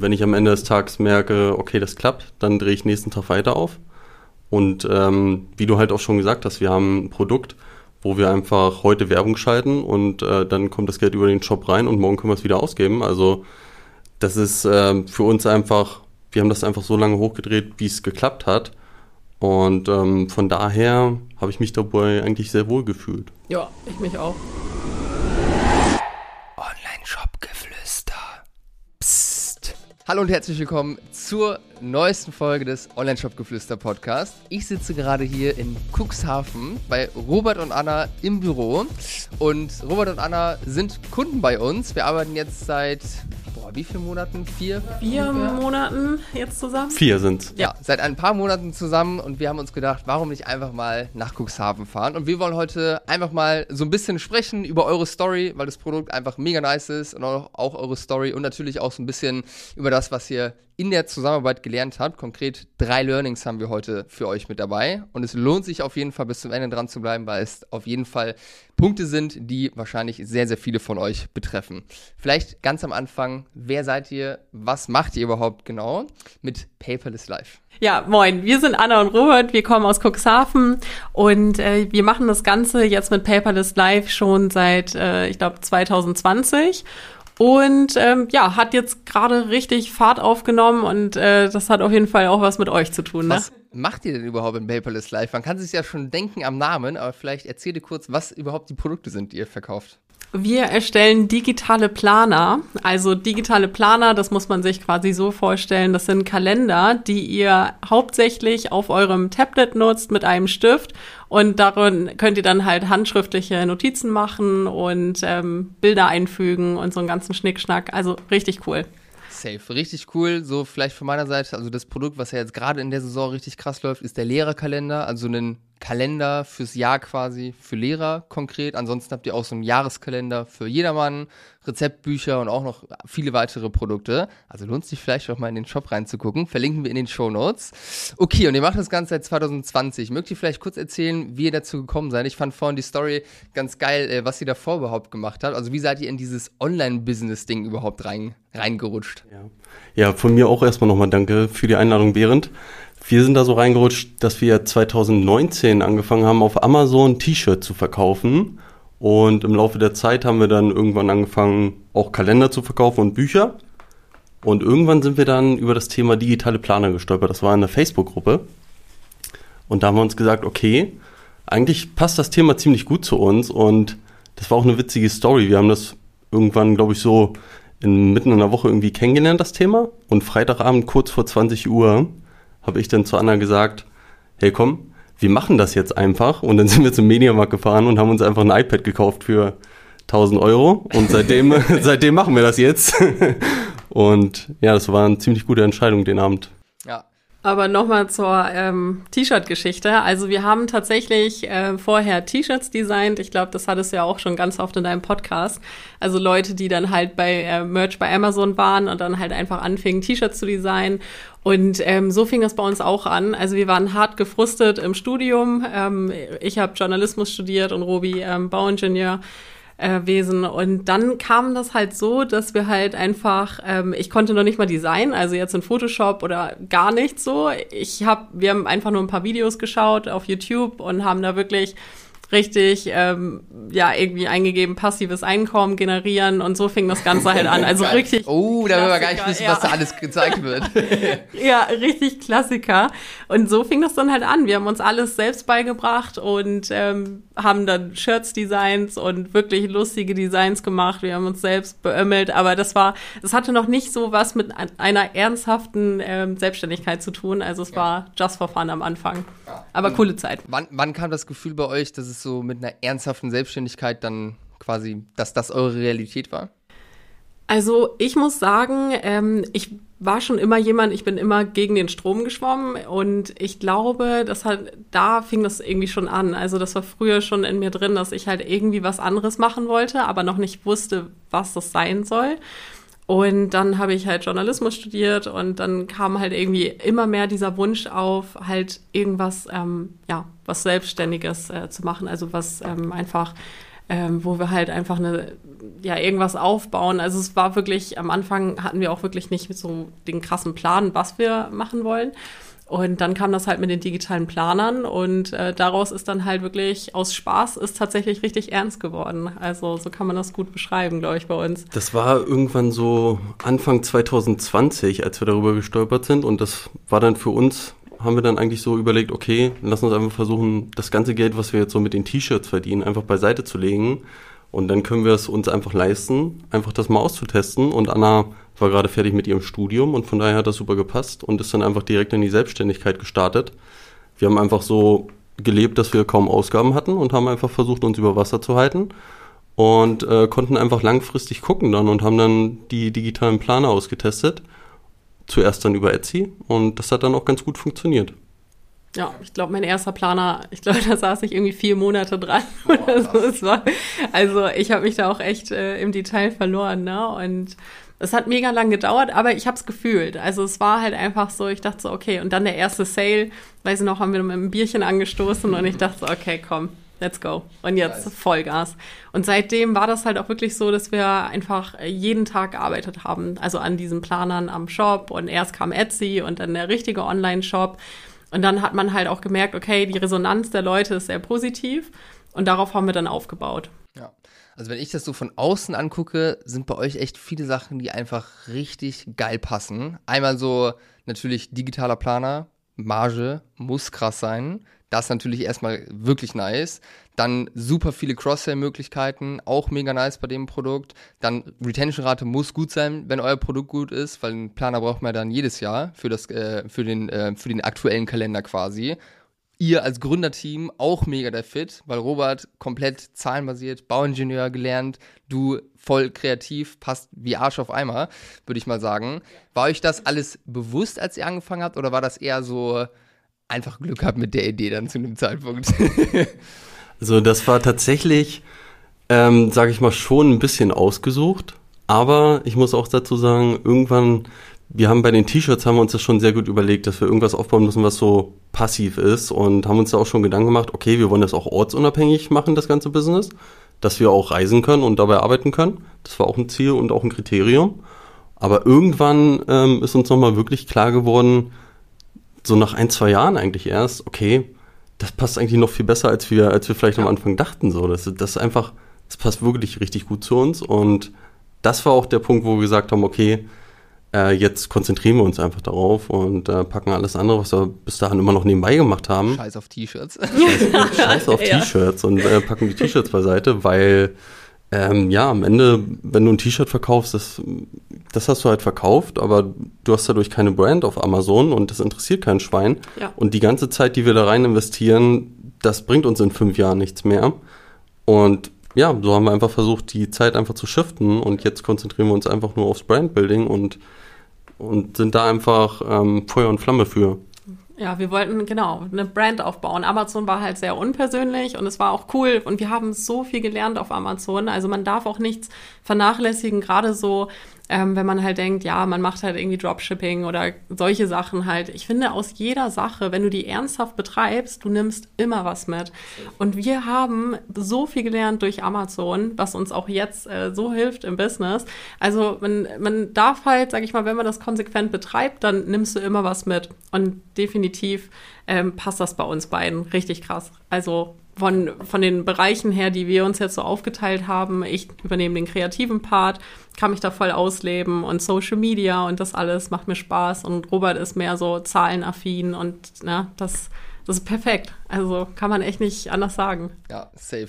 wenn ich am Ende des Tages merke, okay, das klappt, dann drehe ich nächsten Tag weiter auf. Und ähm, wie du halt auch schon gesagt hast, wir haben ein Produkt, wo wir einfach heute Werbung schalten und äh, dann kommt das Geld über den Shop rein und morgen können wir es wieder ausgeben. Also das ist äh, für uns einfach, wir haben das einfach so lange hochgedreht, wie es geklappt hat. Und ähm, von daher habe ich mich dabei eigentlich sehr wohl gefühlt. Ja, ich mich auch. Online-Shop-Geflüster. Psst. Hallo und herzlich willkommen zur neuesten Folge des Online-Shop-Geflüster-Podcast. Ich sitze gerade hier in Cuxhaven bei Robert und Anna im Büro. Und Robert und Anna sind Kunden bei uns. Wir arbeiten jetzt seit boah, wie vielen Monaten? Vier? Vier Monaten jetzt zusammen? Vier sind's. Ja, seit ein paar Monaten zusammen und wir haben uns gedacht, warum nicht einfach mal nach Cuxhaven fahren? Und wir wollen heute einfach mal so ein bisschen sprechen über eure Story, weil das Produkt einfach mega nice ist und auch, auch eure Story und natürlich auch so ein bisschen über das, was ihr in der Zusammenarbeit gelernt habt. Konkret drei Learnings haben wir heute für euch mit dabei. Und es lohnt sich auf jeden Fall bis zum Ende dran zu bleiben, weil es auf jeden Fall Punkte sind, die wahrscheinlich sehr, sehr viele von euch betreffen. Vielleicht ganz am Anfang, wer seid ihr? Was macht ihr überhaupt genau mit Paperless Life? Ja, moin, wir sind Anna und Robert, wir kommen aus Cuxhaven und äh, wir machen das Ganze jetzt mit Paperless Life schon seit, äh, ich glaube, 2020 und ähm, ja, hat jetzt gerade richtig Fahrt aufgenommen und äh, das hat auf jeden Fall auch was mit euch zu tun. Ne? Was macht ihr denn überhaupt in Paperless Life? Man kann sich ja schon denken am Namen, aber vielleicht erzählt ihr kurz, was überhaupt die Produkte sind, die ihr verkauft. Wir erstellen digitale Planer. Also digitale Planer, das muss man sich quasi so vorstellen, das sind Kalender, die ihr hauptsächlich auf eurem Tablet nutzt mit einem Stift und darin könnt ihr dann halt handschriftliche Notizen machen und ähm, Bilder einfügen und so einen ganzen Schnickschnack. Also richtig cool. Safe, richtig cool. So vielleicht von meiner Seite, also das Produkt, was ja jetzt gerade in der Saison richtig krass läuft, ist der Lehrerkalender, also ein Kalender fürs Jahr quasi für Lehrer konkret. Ansonsten habt ihr auch so einen Jahreskalender für jedermann, Rezeptbücher und auch noch viele weitere Produkte. Also lohnt sich vielleicht auch mal in den Shop reinzugucken. Verlinken wir in den Show Notes. Okay, und ihr macht das Ganze seit 2020. Mögt ihr vielleicht kurz erzählen, wie ihr dazu gekommen seid? Ich fand vorhin die Story ganz geil, äh, was ihr davor überhaupt gemacht habt. Also wie seid ihr in dieses Online-Business-Ding überhaupt rein, reingerutscht? Ja. ja, von mir auch erstmal nochmal danke für die Einladung, Behrend. Wir sind da so reingerutscht, dass wir 2019 angefangen haben, auf Amazon T-Shirt zu verkaufen. Und im Laufe der Zeit haben wir dann irgendwann angefangen, auch Kalender zu verkaufen und Bücher. Und irgendwann sind wir dann über das Thema digitale Planer gestolpert. Das war in der Facebook-Gruppe. Und da haben wir uns gesagt, okay, eigentlich passt das Thema ziemlich gut zu uns. Und das war auch eine witzige Story. Wir haben das irgendwann, glaube ich, so in, mitten in der Woche irgendwie kennengelernt, das Thema. Und Freitagabend kurz vor 20 Uhr habe ich dann zu Anna gesagt, hey komm, wir machen das jetzt einfach. Und dann sind wir zum Mediamarkt gefahren und haben uns einfach ein iPad gekauft für 1000 Euro. Und seitdem, seitdem machen wir das jetzt. und ja, das war eine ziemlich gute Entscheidung den Abend. Aber nochmal zur ähm, T-Shirt-Geschichte. Also wir haben tatsächlich äh, vorher T-Shirts designt. Ich glaube, das hattest du ja auch schon ganz oft in deinem Podcast. Also Leute, die dann halt bei äh, Merch bei Amazon waren und dann halt einfach anfingen, T-Shirts zu designen. Und ähm, so fing das bei uns auch an. Also wir waren hart gefrustet im Studium. Ähm, ich habe Journalismus studiert und Robi ähm, Bauingenieur äh, Wesen. Und dann kam das halt so, dass wir halt einfach, ähm, ich konnte noch nicht mal designen, also jetzt in Photoshop oder gar nicht so. Ich habe, wir haben einfach nur ein paar Videos geschaut auf YouTube und haben da wirklich richtig, ähm, ja, irgendwie eingegeben, passives Einkommen generieren und so fing das Ganze halt an. Also richtig. Oh, da will man gar nicht wissen, ja. was da alles gezeigt wird. ja, richtig Klassiker. Und so fing das dann halt an. Wir haben uns alles selbst beigebracht und ähm, haben dann Shirts-Designs und wirklich lustige Designs gemacht. Wir haben uns selbst beömmelt, aber das war, das hatte noch nicht so was mit einer ernsthaften ähm, Selbstständigkeit zu tun. Also es ja. war just for fun am Anfang. Aber coole Zeit. Wann, wann kam das Gefühl bei euch, dass es es so mit einer ernsthaften Selbstständigkeit dann quasi, dass das eure Realität war? Also ich muss sagen, ähm, ich war schon immer jemand, ich bin immer gegen den Strom geschwommen und ich glaube, das hat, da fing das irgendwie schon an. Also das war früher schon in mir drin, dass ich halt irgendwie was anderes machen wollte, aber noch nicht wusste, was das sein soll. Und dann habe ich halt Journalismus studiert und dann kam halt irgendwie immer mehr dieser Wunsch auf, halt irgendwas, ähm, ja, was Selbstständiges äh, zu machen, also was ähm, einfach ähm, wo wir halt einfach eine, ja, irgendwas aufbauen. Also es war wirklich, am Anfang hatten wir auch wirklich nicht so den krassen Plan, was wir machen wollen. Und dann kam das halt mit den digitalen Planern und äh, daraus ist dann halt wirklich aus Spaß ist tatsächlich richtig ernst geworden. Also so kann man das gut beschreiben, glaube ich, bei uns. Das war irgendwann so Anfang 2020, als wir darüber gestolpert sind und das war dann für uns, haben wir dann eigentlich so überlegt, okay, lass uns einfach versuchen, das ganze Geld, was wir jetzt so mit den T-Shirts verdienen, einfach beiseite zu legen und dann können wir es uns einfach leisten, einfach das mal auszutesten und Anna war gerade fertig mit ihrem Studium und von daher hat das super gepasst und ist dann einfach direkt in die Selbstständigkeit gestartet. Wir haben einfach so gelebt, dass wir kaum Ausgaben hatten und haben einfach versucht, uns über Wasser zu halten und äh, konnten einfach langfristig gucken dann und haben dann die digitalen Planer ausgetestet. Zuerst dann über Etsy und das hat dann auch ganz gut funktioniert. Ja, ich glaube, mein erster Planer, ich glaube, da saß ich irgendwie vier Monate dran oder so. War, also ich habe mich da auch echt äh, im Detail verloren, ne? Und es hat mega lang gedauert, aber ich habe es gefühlt. Also es war halt einfach so, ich dachte so, okay, und dann der erste Sale, weiß ich noch, haben wir mit einem Bierchen angestoßen und ich dachte so, okay, komm, let's go. Und jetzt nice. Vollgas. Und seitdem war das halt auch wirklich so, dass wir einfach jeden Tag gearbeitet haben. Also an diesen Planern am Shop und erst kam Etsy und dann der richtige Online-Shop. Und dann hat man halt auch gemerkt, okay, die Resonanz der Leute ist sehr positiv und darauf haben wir dann aufgebaut. Ja. Also wenn ich das so von außen angucke, sind bei euch echt viele Sachen, die einfach richtig geil passen. Einmal so natürlich digitaler Planer, Marge muss krass sein. Das ist natürlich erstmal wirklich nice. Dann super viele Cross-Sell-Möglichkeiten, auch mega nice bei dem Produkt. Dann Retention-Rate muss gut sein, wenn euer Produkt gut ist, weil einen Planer braucht man dann jedes Jahr für, das, äh, für, den, äh, für den aktuellen Kalender quasi ihr als Gründerteam auch mega der Fit, weil Robert komplett zahlenbasiert, Bauingenieur gelernt, du voll kreativ, passt wie Arsch auf Eimer, würde ich mal sagen. War euch das alles bewusst, als ihr angefangen habt, oder war das eher so einfach Glück gehabt mit der Idee dann zu dem Zeitpunkt? also das war tatsächlich, ähm, sage ich mal, schon ein bisschen ausgesucht, aber ich muss auch dazu sagen, irgendwann wir haben bei den T-Shirts haben wir uns das schon sehr gut überlegt, dass wir irgendwas aufbauen müssen, was so passiv ist und haben uns da auch schon Gedanken gemacht, okay, wir wollen das auch ortsunabhängig machen, das ganze Business, dass wir auch reisen können und dabei arbeiten können. Das war auch ein Ziel und auch ein Kriterium. Aber irgendwann ähm, ist uns nochmal wirklich klar geworden, so nach ein, zwei Jahren eigentlich erst, okay, das passt eigentlich noch viel besser, als wir, als wir vielleicht ja. am Anfang dachten. So, das, das einfach, das passt wirklich richtig gut zu uns. Und das war auch der Punkt, wo wir gesagt haben, okay, äh, jetzt konzentrieren wir uns einfach darauf und äh, packen alles andere, was wir bis dahin immer noch nebenbei gemacht haben. Scheiß auf T-Shirts. Scheiß, Scheiß, auf ja. T-Shirts und äh, packen die T-Shirts beiseite, weil ähm, ja, am Ende, wenn du ein T-Shirt verkaufst, das, das hast du halt verkauft, aber du hast dadurch keine Brand auf Amazon und das interessiert kein Schwein. Ja. Und die ganze Zeit, die wir da rein investieren, das bringt uns in fünf Jahren nichts mehr. Und ja, so haben wir einfach versucht, die Zeit einfach zu shiften und jetzt konzentrieren wir uns einfach nur aufs Brandbuilding und, und sind da einfach ähm, Feuer und Flamme für. Ja, wir wollten genau eine Brand aufbauen. Amazon war halt sehr unpersönlich und es war auch cool und wir haben so viel gelernt auf Amazon. Also man darf auch nichts vernachlässigen, gerade so ähm, wenn man halt denkt, ja, man macht halt irgendwie Dropshipping oder solche Sachen halt. Ich finde, aus jeder Sache, wenn du die ernsthaft betreibst, du nimmst immer was mit. Und wir haben so viel gelernt durch Amazon, was uns auch jetzt äh, so hilft im Business. Also man, man darf halt, sag ich mal, wenn man das konsequent betreibt, dann nimmst du immer was mit. Und definitiv ähm, passt das bei uns beiden richtig krass. Also von, von den Bereichen her, die wir uns jetzt so aufgeteilt haben, ich übernehme den kreativen Part, kann mich da voll ausleben und Social Media und das alles macht mir Spaß und Robert ist mehr so zahlenaffin und ne, das, das ist perfekt. Also kann man echt nicht anders sagen. Ja, safe.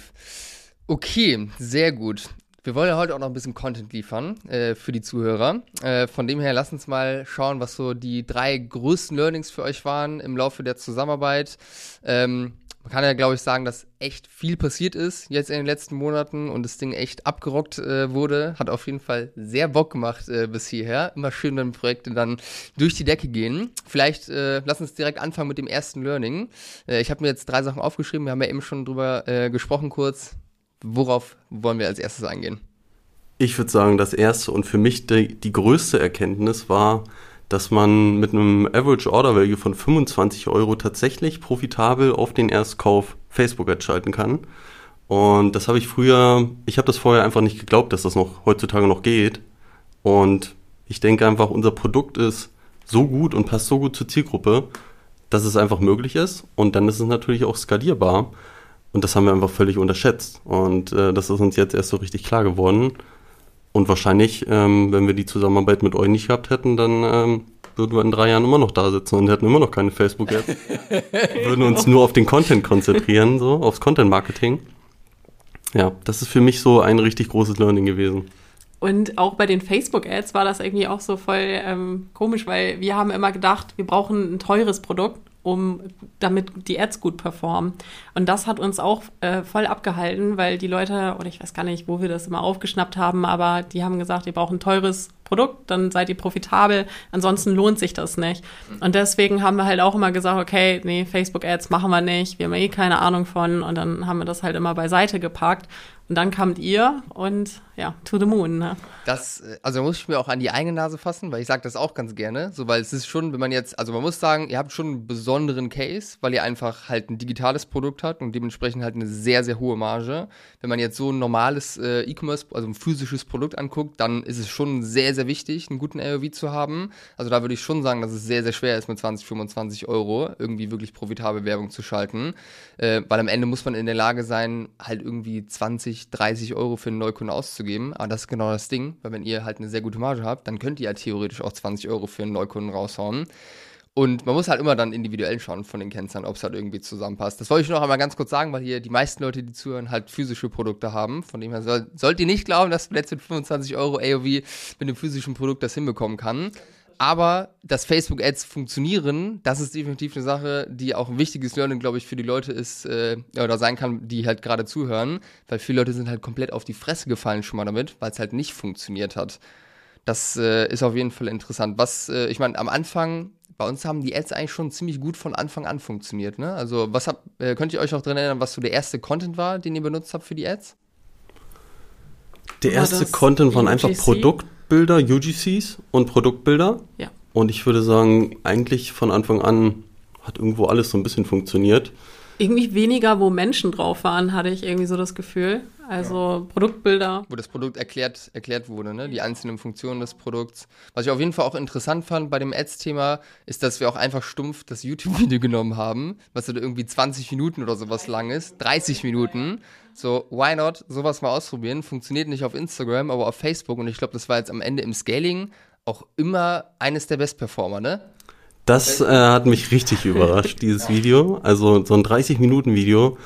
Okay, sehr gut. Wir wollen ja heute auch noch ein bisschen Content liefern äh, für die Zuhörer. Äh, von dem her, lasst uns mal schauen, was so die drei größten Learnings für euch waren im Laufe der Zusammenarbeit. Ähm, man kann ja, glaube ich, sagen, dass echt viel passiert ist jetzt in den letzten Monaten und das Ding echt abgerockt äh, wurde. Hat auf jeden Fall sehr Bock gemacht äh, bis hierher. Immer schön, wenn Projekte dann durch die Decke gehen. Vielleicht äh, lass uns direkt anfangen mit dem ersten Learning. Äh, ich habe mir jetzt drei Sachen aufgeschrieben. Wir haben ja eben schon drüber äh, gesprochen kurz. Worauf wollen wir als erstes eingehen? Ich würde sagen, das erste und für mich die, die größte Erkenntnis war, dass man mit einem Average Order Value von 25 Euro tatsächlich profitabel auf den Erstkauf Facebook Ads schalten kann. Und das habe ich früher, ich habe das vorher einfach nicht geglaubt, dass das noch heutzutage noch geht. Und ich denke einfach, unser Produkt ist so gut und passt so gut zur Zielgruppe, dass es einfach möglich ist. Und dann ist es natürlich auch skalierbar. Und das haben wir einfach völlig unterschätzt. Und äh, das ist uns jetzt erst so richtig klar geworden. Und wahrscheinlich, ähm, wenn wir die Zusammenarbeit mit euch nicht gehabt hätten, dann ähm, würden wir in drei Jahren immer noch da sitzen und hätten immer noch keine Facebook-App. würden uns nur auf den Content konzentrieren, so aufs Content-Marketing. Ja, das ist für mich so ein richtig großes Learning gewesen. Und auch bei den Facebook-Ads war das irgendwie auch so voll ähm, komisch, weil wir haben immer gedacht, wir brauchen ein teures Produkt um damit die Ads gut performen. Und das hat uns auch äh, voll abgehalten, weil die Leute, oder ich weiß gar nicht, wo wir das immer aufgeschnappt haben, aber die haben gesagt, ihr braucht ein teures Produkt, dann seid ihr profitabel, ansonsten lohnt sich das nicht. Und deswegen haben wir halt auch immer gesagt, okay, nee, Facebook-Ads machen wir nicht, wir haben eh keine Ahnung von und dann haben wir das halt immer beiseite gepackt und dann kamt ihr und ja, to the moon. Ne? Das, äh, also muss ich mir auch an die eigene Nase fassen, weil ich sage das auch ganz gerne. So, weil es ist schon, wenn man jetzt, also man muss sagen, ihr habt schon einen besonderen Case, weil ihr einfach halt ein digitales Produkt habt und dementsprechend halt eine sehr, sehr hohe Marge. Wenn man jetzt so ein normales äh, E-Commerce, also ein physisches Produkt anguckt, dann ist es schon sehr, sehr wichtig, einen guten AOV zu haben. Also da würde ich schon sagen, dass es sehr, sehr schwer ist, mit 20, 25 Euro irgendwie wirklich profitable Werbung zu schalten. Äh, weil am Ende muss man in der Lage sein, halt irgendwie 20, 20, 30 Euro für einen Neukunden auszugeben. Aber das ist genau das Ding, weil wenn ihr halt eine sehr gute Marge habt, dann könnt ihr ja theoretisch auch 20 Euro für einen Neukunden raushauen. Und man muss halt immer dann individuell schauen von den Kennzahlen, ob es halt irgendwie zusammenpasst. Das wollte ich noch einmal ganz kurz sagen, weil hier die meisten Leute, die zuhören, halt physische Produkte haben. Von dem her soll, sollt ihr nicht glauben, dass jetzt mit 25 Euro AOV mit einem physischen Produkt das hinbekommen kann. Aber dass Facebook-Ads funktionieren, das ist definitiv eine Sache, die auch ein wichtiges Learning, glaube ich, für die Leute ist äh, oder sein kann, die halt gerade zuhören, weil viele Leute sind halt komplett auf die Fresse gefallen schon mal damit, weil es halt nicht funktioniert hat. Das äh, ist auf jeden Fall interessant. Was, äh, ich meine, am Anfang, bei uns haben die Ads eigentlich schon ziemlich gut von Anfang an funktioniert. Ne? Also, was habt, äh, könnt ihr euch auch daran erinnern, was so der erste Content war, den ihr benutzt habt für die Ads? Der erste Content waren einfach Produkt Produktbilder, UGCs und Produktbilder. Ja. Und ich würde sagen, eigentlich von Anfang an hat irgendwo alles so ein bisschen funktioniert. Irgendwie weniger, wo Menschen drauf waren, hatte ich irgendwie so das Gefühl. Also ja. Produktbilder. Wo das Produkt erklärt, erklärt wurde, ne? die einzelnen Funktionen des Produkts. Was ich auf jeden Fall auch interessant fand bei dem Ads-Thema, ist, dass wir auch einfach stumpf das YouTube-Video genommen haben, was dann irgendwie 20 Minuten oder sowas lang ist. 30 Minuten. So, why not? Sowas mal ausprobieren. Funktioniert nicht auf Instagram, aber auf Facebook. Und ich glaube, das war jetzt am Ende im Scaling auch immer eines der Best-Performer, ne? Das äh, hat mich richtig überrascht, dieses Video. Also so ein 30-Minuten-Video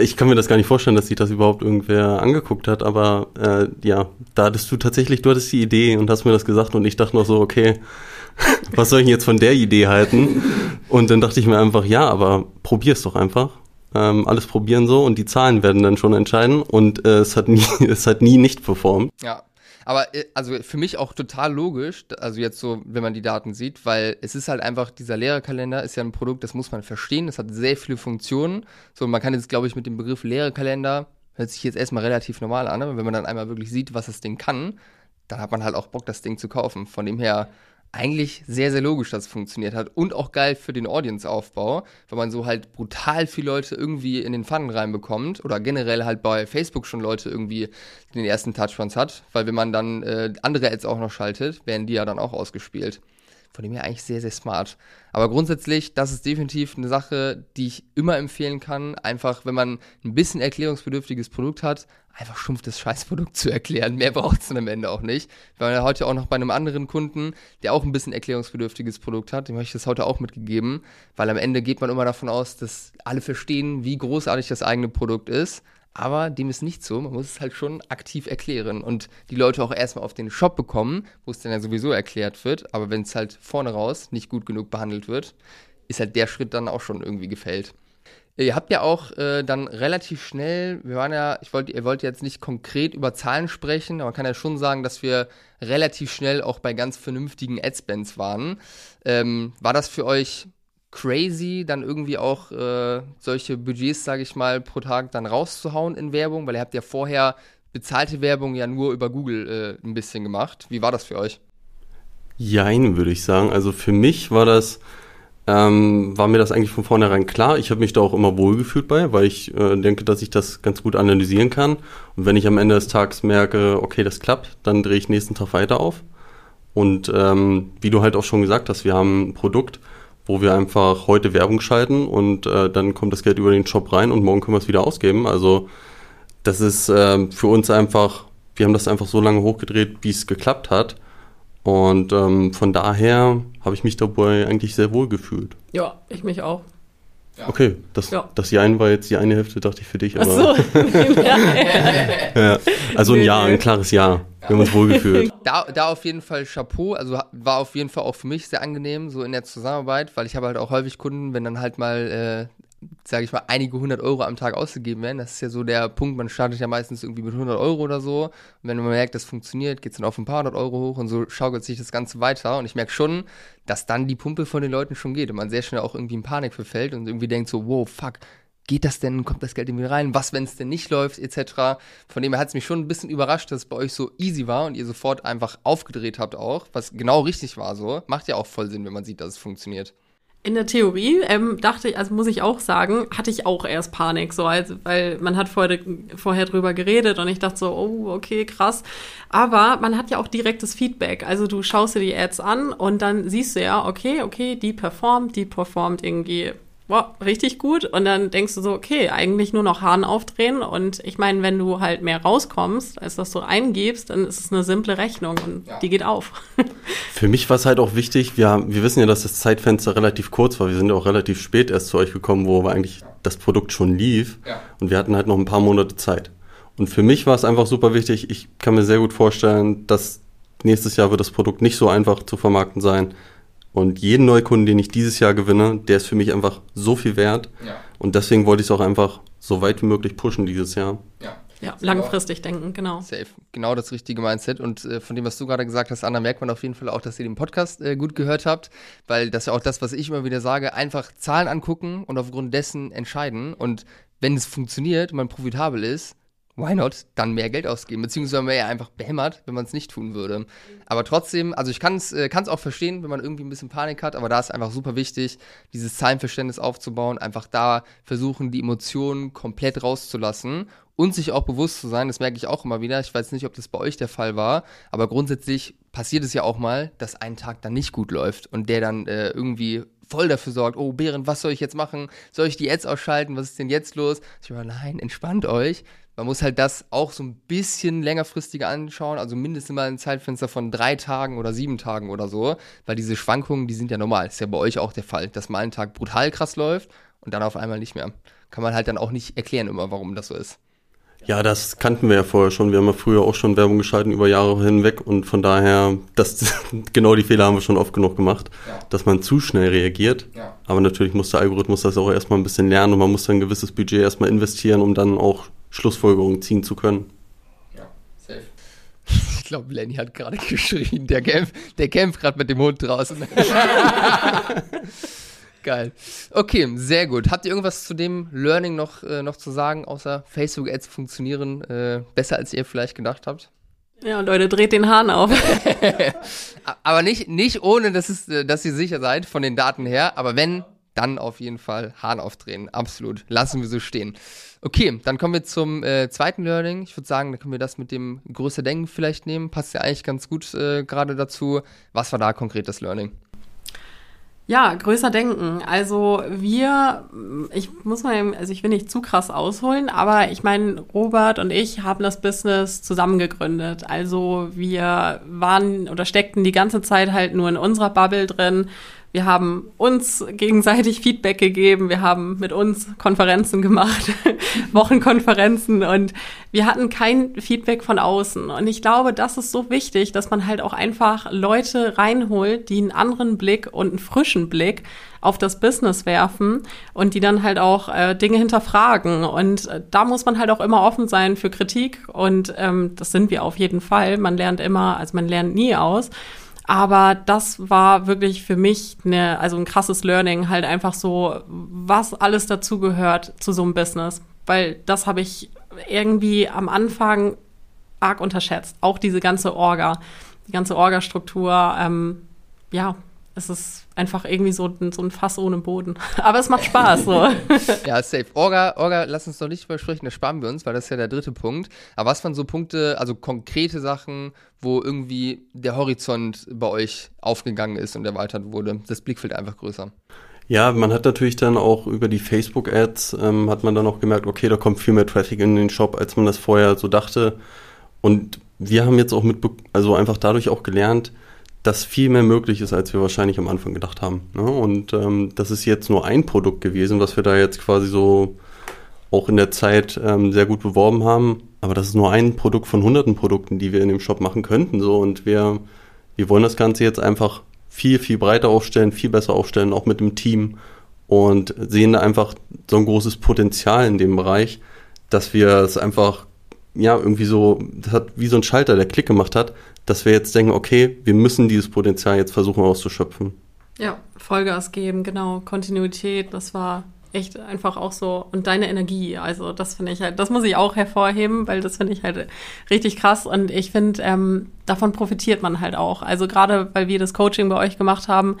ich kann mir das gar nicht vorstellen, dass sich das überhaupt irgendwer angeguckt hat, aber äh, ja, da hattest du tatsächlich, du hattest die Idee und hast mir das gesagt und ich dachte noch so, okay, was soll ich jetzt von der Idee halten? Und dann dachte ich mir einfach, ja, aber probier's doch einfach. Ähm, alles probieren so und die Zahlen werden dann schon entscheiden und äh, es hat nie, es hat nie nicht performt. Ja, aber äh, also für mich auch total logisch, also jetzt so, wenn man die Daten sieht, weil es ist halt einfach, dieser Lehrerkalender ist ja ein Produkt, das muss man verstehen, das hat sehr viele Funktionen. So, man kann jetzt, glaube ich, mit dem Begriff Lehrerkalender, hört sich jetzt erstmal relativ normal an, aber wenn man dann einmal wirklich sieht, was das Ding kann, dann hat man halt auch Bock, das Ding zu kaufen. Von dem her eigentlich sehr, sehr logisch, dass es funktioniert hat und auch geil für den Audience-Aufbau, weil man so halt brutal viele Leute irgendwie in den Funnel reinbekommt oder generell halt bei Facebook schon Leute irgendwie den ersten Touchpoints hat, weil wenn man dann äh, andere Ads auch noch schaltet, werden die ja dann auch ausgespielt. Von dem her eigentlich sehr, sehr smart. Aber grundsätzlich, das ist definitiv eine Sache, die ich immer empfehlen kann. Einfach, wenn man ein bisschen erklärungsbedürftiges Produkt hat, einfach stumpf das Scheißprodukt zu erklären. Mehr braucht es dann am Ende auch nicht. Wir waren ja heute auch noch bei einem anderen Kunden, der auch ein bisschen erklärungsbedürftiges Produkt hat. Dem habe ich das heute auch mitgegeben, weil am Ende geht man immer davon aus, dass alle verstehen, wie großartig das eigene Produkt ist. Aber dem ist nicht so. Man muss es halt schon aktiv erklären und die Leute auch erstmal auf den Shop bekommen, wo es dann ja sowieso erklärt wird. Aber wenn es halt vorne raus nicht gut genug behandelt wird, ist halt der Schritt dann auch schon irgendwie gefällt. Ihr habt ja auch äh, dann relativ schnell, wir waren ja, ich wollte, ihr wollt jetzt nicht konkret über Zahlen sprechen, aber man kann ja schon sagen, dass wir relativ schnell auch bei ganz vernünftigen Adspends waren. Ähm, war das für euch crazy, dann irgendwie auch äh, solche Budgets, sage ich mal, pro Tag dann rauszuhauen in Werbung? Weil ihr habt ja vorher bezahlte Werbung ja nur über Google äh, ein bisschen gemacht. Wie war das für euch? Jein, würde ich sagen. Also für mich war das ähm, war mir das eigentlich von vornherein klar. Ich habe mich da auch immer wohlgefühlt bei, weil ich äh, denke, dass ich das ganz gut analysieren kann. Und wenn ich am Ende des Tages merke, okay, das klappt, dann drehe ich nächsten Tag weiter auf. Und ähm, wie du halt auch schon gesagt hast, wir haben ein Produkt, wo wir einfach heute Werbung schalten und äh, dann kommt das Geld über den Shop rein und morgen können wir es wieder ausgeben. Also das ist äh, für uns einfach, wir haben das einfach so lange hochgedreht, wie es geklappt hat. Und ähm, von daher habe ich mich dabei eigentlich sehr wohl gefühlt. Ja, ich mich auch. Okay, das, Ja. das Jein war jetzt die eine Hälfte, dachte ich für dich. Ach Aber, so. ja. ja. Also ein Ja, ein klares Ja. Wir haben uns wohlgefühlt. Da, da auf jeden Fall Chapeau, also war auf jeden Fall auch für mich sehr angenehm, so in der Zusammenarbeit, weil ich habe halt auch häufig Kunden, wenn dann halt mal, äh, sage ich mal, einige hundert Euro am Tag ausgegeben werden, das ist ja so der Punkt, man startet ja meistens irgendwie mit 100 Euro oder so und wenn man merkt, das funktioniert, geht es dann auf ein paar hundert Euro hoch und so schaukelt sich das Ganze weiter und ich merke schon, dass dann die Pumpe von den Leuten schon geht und man sehr schnell auch irgendwie in Panik verfällt und irgendwie denkt so, wow, fuck, geht das denn, kommt das Geld irgendwie rein, was, wenn es denn nicht läuft, etc. Von dem her hat es mich schon ein bisschen überrascht, dass es bei euch so easy war und ihr sofort einfach aufgedreht habt auch, was genau richtig war so. Macht ja auch voll Sinn, wenn man sieht, dass es funktioniert. In der Theorie ähm, dachte ich, also muss ich auch sagen, hatte ich auch erst Panik, so als, weil man hat vorher, vorher drüber geredet und ich dachte so, oh, okay, krass. Aber man hat ja auch direktes Feedback. Also du schaust dir die Ads an und dann siehst du ja, okay, okay, die performt, die performt irgendwie wow, richtig gut. Und dann denkst du so, okay, eigentlich nur noch Hahn aufdrehen. Und ich meine, wenn du halt mehr rauskommst, als dass du eingibst, dann ist es eine simple Rechnung und Ja. die geht auf. Für mich war es halt auch wichtig, wir, wir wissen ja, dass das Zeitfenster relativ kurz war. Wir sind ja auch relativ spät erst zu euch gekommen, wo aber eigentlich das Produkt schon lief. Ja. Und wir hatten halt noch ein paar Monate Zeit. Und für mich war es einfach super wichtig. Ich kann mir sehr gut vorstellen, dass nächstes Jahr wird das Produkt nicht so einfach zu vermarkten sein. Und jeden Neukunden, den ich dieses Jahr gewinne, der ist für mich einfach so viel wert. Ja, Und deswegen wollte ich es auch einfach so weit wie möglich pushen dieses Jahr. ja. Ja, langfristig denken, genau. Safe. Genau das richtige Mindset. Und äh, von dem, was du gerade gesagt hast, Anna, merkt man auf jeden Fall auch, dass ihr den Podcast äh, gut gehört habt, weil das ist ja auch das, was ich immer wieder sage, einfach Zahlen angucken und aufgrund dessen entscheiden. Und wenn es funktioniert und man profitabel ist, why not, dann mehr Geld ausgeben, beziehungsweise wäre ja einfach behämmert, wenn man es nicht tun würde. Aber trotzdem, also ich kann es äh, auch verstehen, wenn man irgendwie ein bisschen Panik hat, aber da ist einfach super wichtig, dieses Zahlenverständnis aufzubauen, einfach da versuchen, die Emotionen komplett rauszulassen und sich auch bewusst zu sein, das merke ich auch immer wieder, ich weiß nicht, ob das bei euch der Fall war, aber grundsätzlich passiert es ja auch mal, dass ein Tag dann nicht gut läuft und der dann äh, irgendwie voll dafür sorgt, oh Behrend, was soll ich jetzt machen? Soll ich die Ads ausschalten? Was ist denn jetzt los? Ich war, nein, entspannt euch. Man muss halt das auch so ein bisschen längerfristiger anschauen, also mindestens mal ein Zeitfenster von drei Tagen oder sieben Tagen oder so, weil diese Schwankungen, die sind ja normal. Ist ja bei euch auch der Fall, dass mal ein Tag brutal krass läuft und dann auf einmal nicht mehr. Kann man halt dann auch nicht erklären immer, warum das so ist. Ja, das kannten wir ja vorher schon. Wir haben ja früher auch schon Werbung geschalten über Jahre hinweg und von daher, das, genau die Fehler haben wir schon oft genug gemacht, Ja. dass man zu schnell reagiert. Ja. Aber natürlich muss der Algorithmus das auch erstmal ein bisschen lernen und man muss dann ein gewisses Budget erstmal investieren, um dann auch Schlussfolgerungen ziehen zu können. Ja, safe. Ich glaube, Lenny hat gerade geschrien. Der kämpft, der kämpft gerade mit dem Hund draußen. Geil. Okay, sehr gut. Habt ihr irgendwas zu dem Learning noch, äh, noch zu sagen, außer Facebook-Ads funktionieren äh, besser, als ihr vielleicht gedacht habt? Ja, Leute, dreht den Hahn auf. Aber nicht, nicht ohne, dass, es, äh, dass ihr sicher seid von den Daten her. Aber wenn, dann auf jeden Fall Hahn aufdrehen. Absolut. Lassen wir so stehen. Okay, dann kommen wir zum äh, zweiten Learning. Ich würde sagen, da können wir das mit dem größer Denken vielleicht nehmen. Passt ja eigentlich ganz gut äh, gerade dazu. Was war da konkret das Learning? Ja, größer denken. Also wir, ich muss mal, also ich will nicht zu krass ausholen, aber ich meine, Robert und ich haben das Business zusammen gegründet. Also wir waren oder steckten die ganze Zeit halt nur in unserer Bubble drin. Wir haben uns gegenseitig Feedback gegeben. Wir haben mit uns Konferenzen gemacht, Wochenkonferenzen und wir hatten kein Feedback von außen. Und ich glaube, das ist so wichtig, dass man halt auch einfach Leute reinholt, die einen anderen Blick und einen frischen Blick auf das Business werfen und die dann halt auch äh, Dinge hinterfragen. Und äh, da muss man halt auch immer offen sein für Kritik. Und ähm, das sind wir auf jeden Fall. Man lernt immer, also man lernt nie aus. Aber das war wirklich für mich eine, also ein krasses Learning, halt einfach so, was alles dazugehört zu so einem Business. Weil das habe ich irgendwie am Anfang arg unterschätzt. Auch diese ganze Orga, die ganze Orga-Struktur, ähm, ja, es ist einfach irgendwie so, so ein Fass ohne Boden. Aber es macht Spaß. So. ja, safe. Orga, Orga, lass uns doch nicht übersprechen, das sparen wir uns, weil das ist ja der dritte Punkt. Aber was waren so Punkte, also konkrete Sachen, wo irgendwie der Horizont bei euch aufgegangen ist und erweitert wurde? Das Blickfeld einfach größer. Ja, man hat natürlich dann auch über die Facebook-Ads, ähm, hat man dann auch gemerkt, okay, da kommt viel mehr Traffic in den Shop, als man das vorher so dachte. Und wir haben jetzt auch mit, also einfach dadurch auch gelernt, dass viel mehr möglich ist, als wir wahrscheinlich am Anfang gedacht haben. Ne? Und ähm, das ist jetzt nur ein Produkt gewesen, was wir da jetzt quasi so auch in der Zeit ähm, sehr gut beworben haben. Aber das ist nur ein Produkt von hunderten Produkten, die wir in dem Shop machen könnten. So und wir, wir wollen das Ganze jetzt einfach viel, viel breiter aufstellen, viel besser aufstellen, auch mit dem Team und sehen da einfach so ein großes Potenzial in dem Bereich, dass wir es einfach, ja, irgendwie so, das hat wie so ein Schalter, der Klick gemacht hat, dass wir jetzt denken, okay, wir müssen dieses Potenzial jetzt versuchen auszuschöpfen. Ja, Vollgas geben, genau, Kontinuität, das war echt einfach auch so und deine Energie, also das finde ich halt, das muss ich auch hervorheben, weil das finde ich halt richtig krass und ich finde, ähm, davon profitiert man halt auch. Also gerade, weil wir das Coaching bei euch gemacht haben,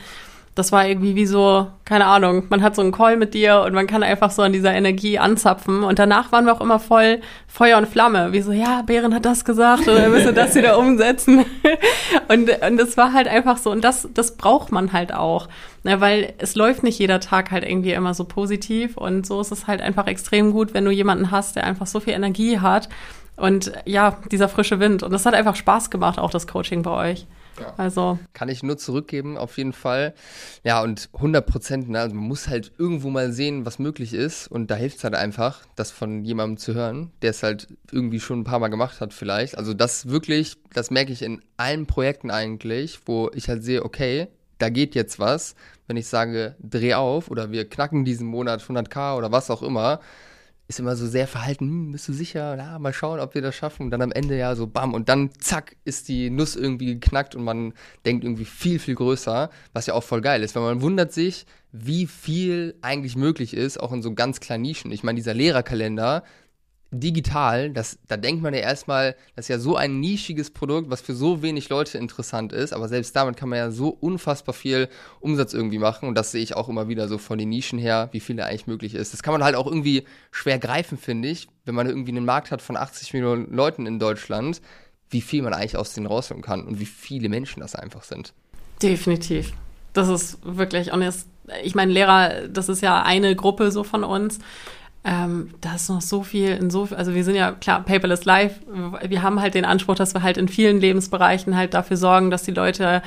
das war irgendwie wie so, keine Ahnung, man hat so einen Call mit dir und man kann einfach so an dieser Energie anzapfen. Und danach waren wir auch immer voll Feuer und Flamme. Wie so, ja, Bären hat das gesagt oder wir müssen das wieder umsetzen. und, und das war halt einfach so. Und das, das braucht man halt auch. Ne, weil es läuft nicht jeder Tag halt irgendwie immer so positiv. Und so ist es halt einfach extrem gut, wenn du jemanden hast, der einfach so viel Energie hat. Und ja, dieser frische Wind. Und das hat einfach Spaß gemacht, auch das Coaching bei euch. Ja. Also. Kann ich nur zurückgeben, auf jeden Fall. Ja, und 100 Prozent, ne, also man muss halt irgendwo mal sehen, was möglich ist. Und da hilft es halt einfach, das von jemandem zu hören, der es halt irgendwie schon ein paar Mal gemacht hat, vielleicht. Also, das wirklich, das merke ich in allen Projekten eigentlich, wo ich halt sehe, okay, da geht jetzt was. Wenn ich sage, dreh auf oder wir knacken diesen Monat 100k oder was auch immer, ist immer so sehr verhalten, hm, bist du sicher? Ja, mal schauen, ob wir das schaffen. Und dann am Ende ja so bam und dann zack ist die Nuss irgendwie geknackt und man denkt irgendwie viel, viel größer, was ja auch voll geil ist, weil man wundert sich, wie viel eigentlich möglich ist, auch in so ganz kleinen Nischen. Ich meine, dieser Lehrerkalender, digital, das, da denkt man ja erstmal, das ist ja so ein nischiges Produkt, was für so wenig Leute interessant ist, aber selbst damit kann man ja so unfassbar viel Umsatz irgendwie machen und das sehe ich auch immer wieder so von den Nischen her, wie viel da eigentlich möglich ist. Das kann man halt auch irgendwie schwer greifen, finde ich, wenn man irgendwie einen Markt hat von 80 Millionen Leuten in Deutschland, wie viel man eigentlich aus denen rausholen kann und wie viele Menschen das einfach sind. Definitiv. Das ist wirklich, und jetzt, ich meine, Lehrer, das ist ja eine Gruppe so von uns. Ähm, da ist noch so viel, in so also wir sind ja klar paperless live. Wir haben halt den Anspruch, dass wir halt in vielen Lebensbereichen halt dafür sorgen, dass die Leute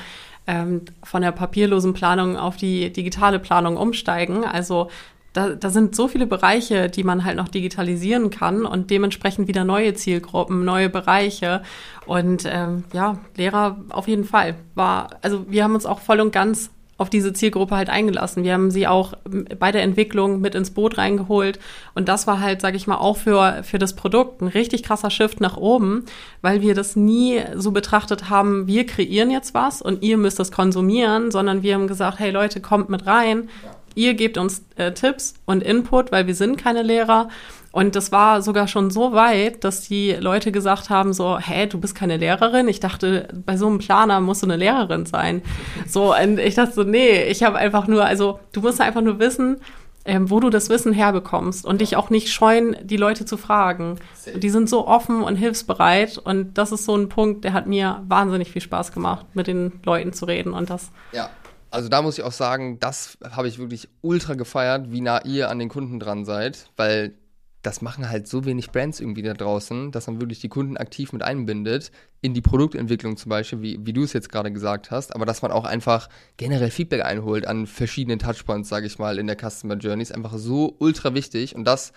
ähm, von der papierlosen Planung auf die digitale Planung umsteigen. Also da, da sind so viele Bereiche, die man halt noch digitalisieren kann und dementsprechend wieder neue Zielgruppen, neue Bereiche. Und ähm, ja, Lehrer auf jeden Fall war, also wir haben uns auch voll und ganz auf diese Zielgruppe halt eingelassen. Wir haben sie auch bei der Entwicklung mit ins Boot reingeholt. Und das war halt, sage ich mal, auch für, für das Produkt ein richtig krasser Shift nach oben, weil wir das nie so betrachtet haben, wir kreieren jetzt was und ihr müsst das konsumieren, sondern wir haben gesagt, hey Leute, kommt mit rein. Ihr gebt uns äh, Tipps und Input, weil wir sind keine Lehrer. Und das war sogar schon so weit, dass die Leute gesagt haben, so, hä, du bist keine Lehrerin? Ich dachte, bei so einem Planer musst du eine Lehrerin sein. So, und ich dachte so, nee, ich habe einfach nur, also du musst einfach nur wissen, ähm, wo du das Wissen herbekommst und dich auch nicht scheuen, die Leute zu fragen. Die sind so offen und hilfsbereit und das ist so ein Punkt, der hat mir wahnsinnig viel Spaß gemacht, mit den Leuten zu reden und das. Ja. Also da muss ich auch sagen, das habe ich wirklich ultra gefeiert, wie nah ihr an den Kunden dran seid, weil das machen halt so wenig Brands irgendwie da draußen, dass man wirklich die Kunden aktiv mit einbindet, in die Produktentwicklung zum Beispiel, wie, wie du es jetzt gerade gesagt hast, aber dass man auch einfach generell Feedback einholt an verschiedenen Touchpoints, sage ich mal, in der Customer Journey, ist einfach so ultra wichtig und das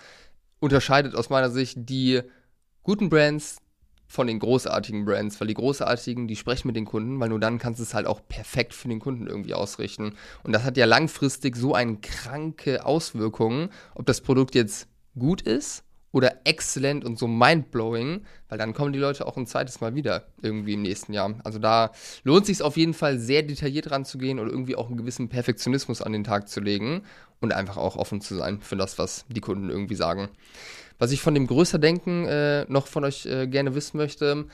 unterscheidet aus meiner Sicht die guten Brands von den großartigen Brands, weil die großartigen, die sprechen mit den Kunden, weil nur dann kannst du es halt auch perfekt für den Kunden irgendwie ausrichten. Und das hat ja langfristig so eine kranke Auswirkung, ob das Produkt jetzt gut ist oder exzellent und so mindblowing, weil dann kommen die Leute auch ein zweites Mal wieder irgendwie im nächsten Jahr. Also da lohnt sich auf jeden Fall sehr detailliert ranzugehen oder irgendwie auch einen gewissen Perfektionismus an den Tag zu legen und einfach auch offen zu sein für das, was die Kunden irgendwie sagen. Was ich von dem größer Denken äh, noch von euch äh, gerne wissen möchte,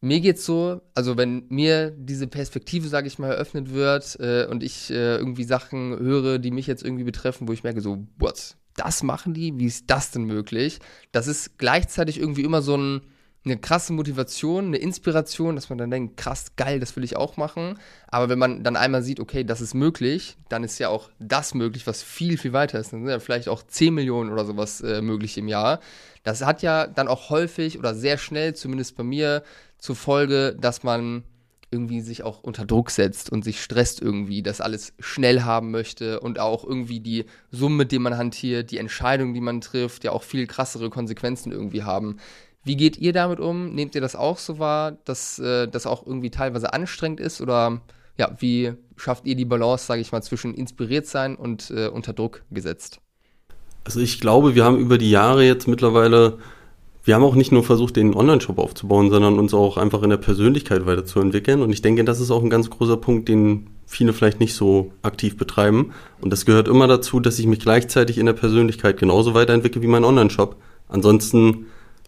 mir geht's so, also wenn mir diese Perspektive, sage ich mal, eröffnet wird äh, und ich äh, irgendwie Sachen höre, die mich jetzt irgendwie betreffen, wo ich merke so, what, das machen die? Wie ist das denn möglich? Das ist gleichzeitig irgendwie immer so ein, eine krasse Motivation, eine Inspiration, dass man dann denkt, krass, geil, das will ich auch machen. Aber wenn man dann einmal sieht, okay, das ist möglich, dann ist ja auch das möglich, was viel, viel weiter ist. Dann sind ja vielleicht auch 10 Millionen oder sowas äh, möglich im Jahr. Das hat ja dann auch häufig oder sehr schnell, zumindest bei mir, zur Folge, dass man irgendwie sich auch unter Druck setzt und sich stresst irgendwie, das alles schnell haben möchte und auch irgendwie die Summe, mit dem man hantiert, die Entscheidungen, die man trifft, ja auch viel krassere Konsequenzen irgendwie haben. Wie geht ihr damit um? Nehmt ihr das auch so wahr, dass äh, das auch irgendwie teilweise anstrengend ist oder ja, wie schafft ihr die Balance, sage ich mal, zwischen inspiriert sein und äh, unter Druck gesetzt? Also ich glaube, wir haben über die Jahre jetzt mittlerweile wir haben auch nicht nur versucht, den Online-Shop aufzubauen, sondern uns auch einfach in der Persönlichkeit weiterzuentwickeln. Und ich denke, das ist auch ein ganz großer Punkt, den viele vielleicht nicht so aktiv betreiben. Und das gehört immer dazu, dass ich mich gleichzeitig in der Persönlichkeit genauso weiterentwickle wie mein Online-Shop. Ansonsten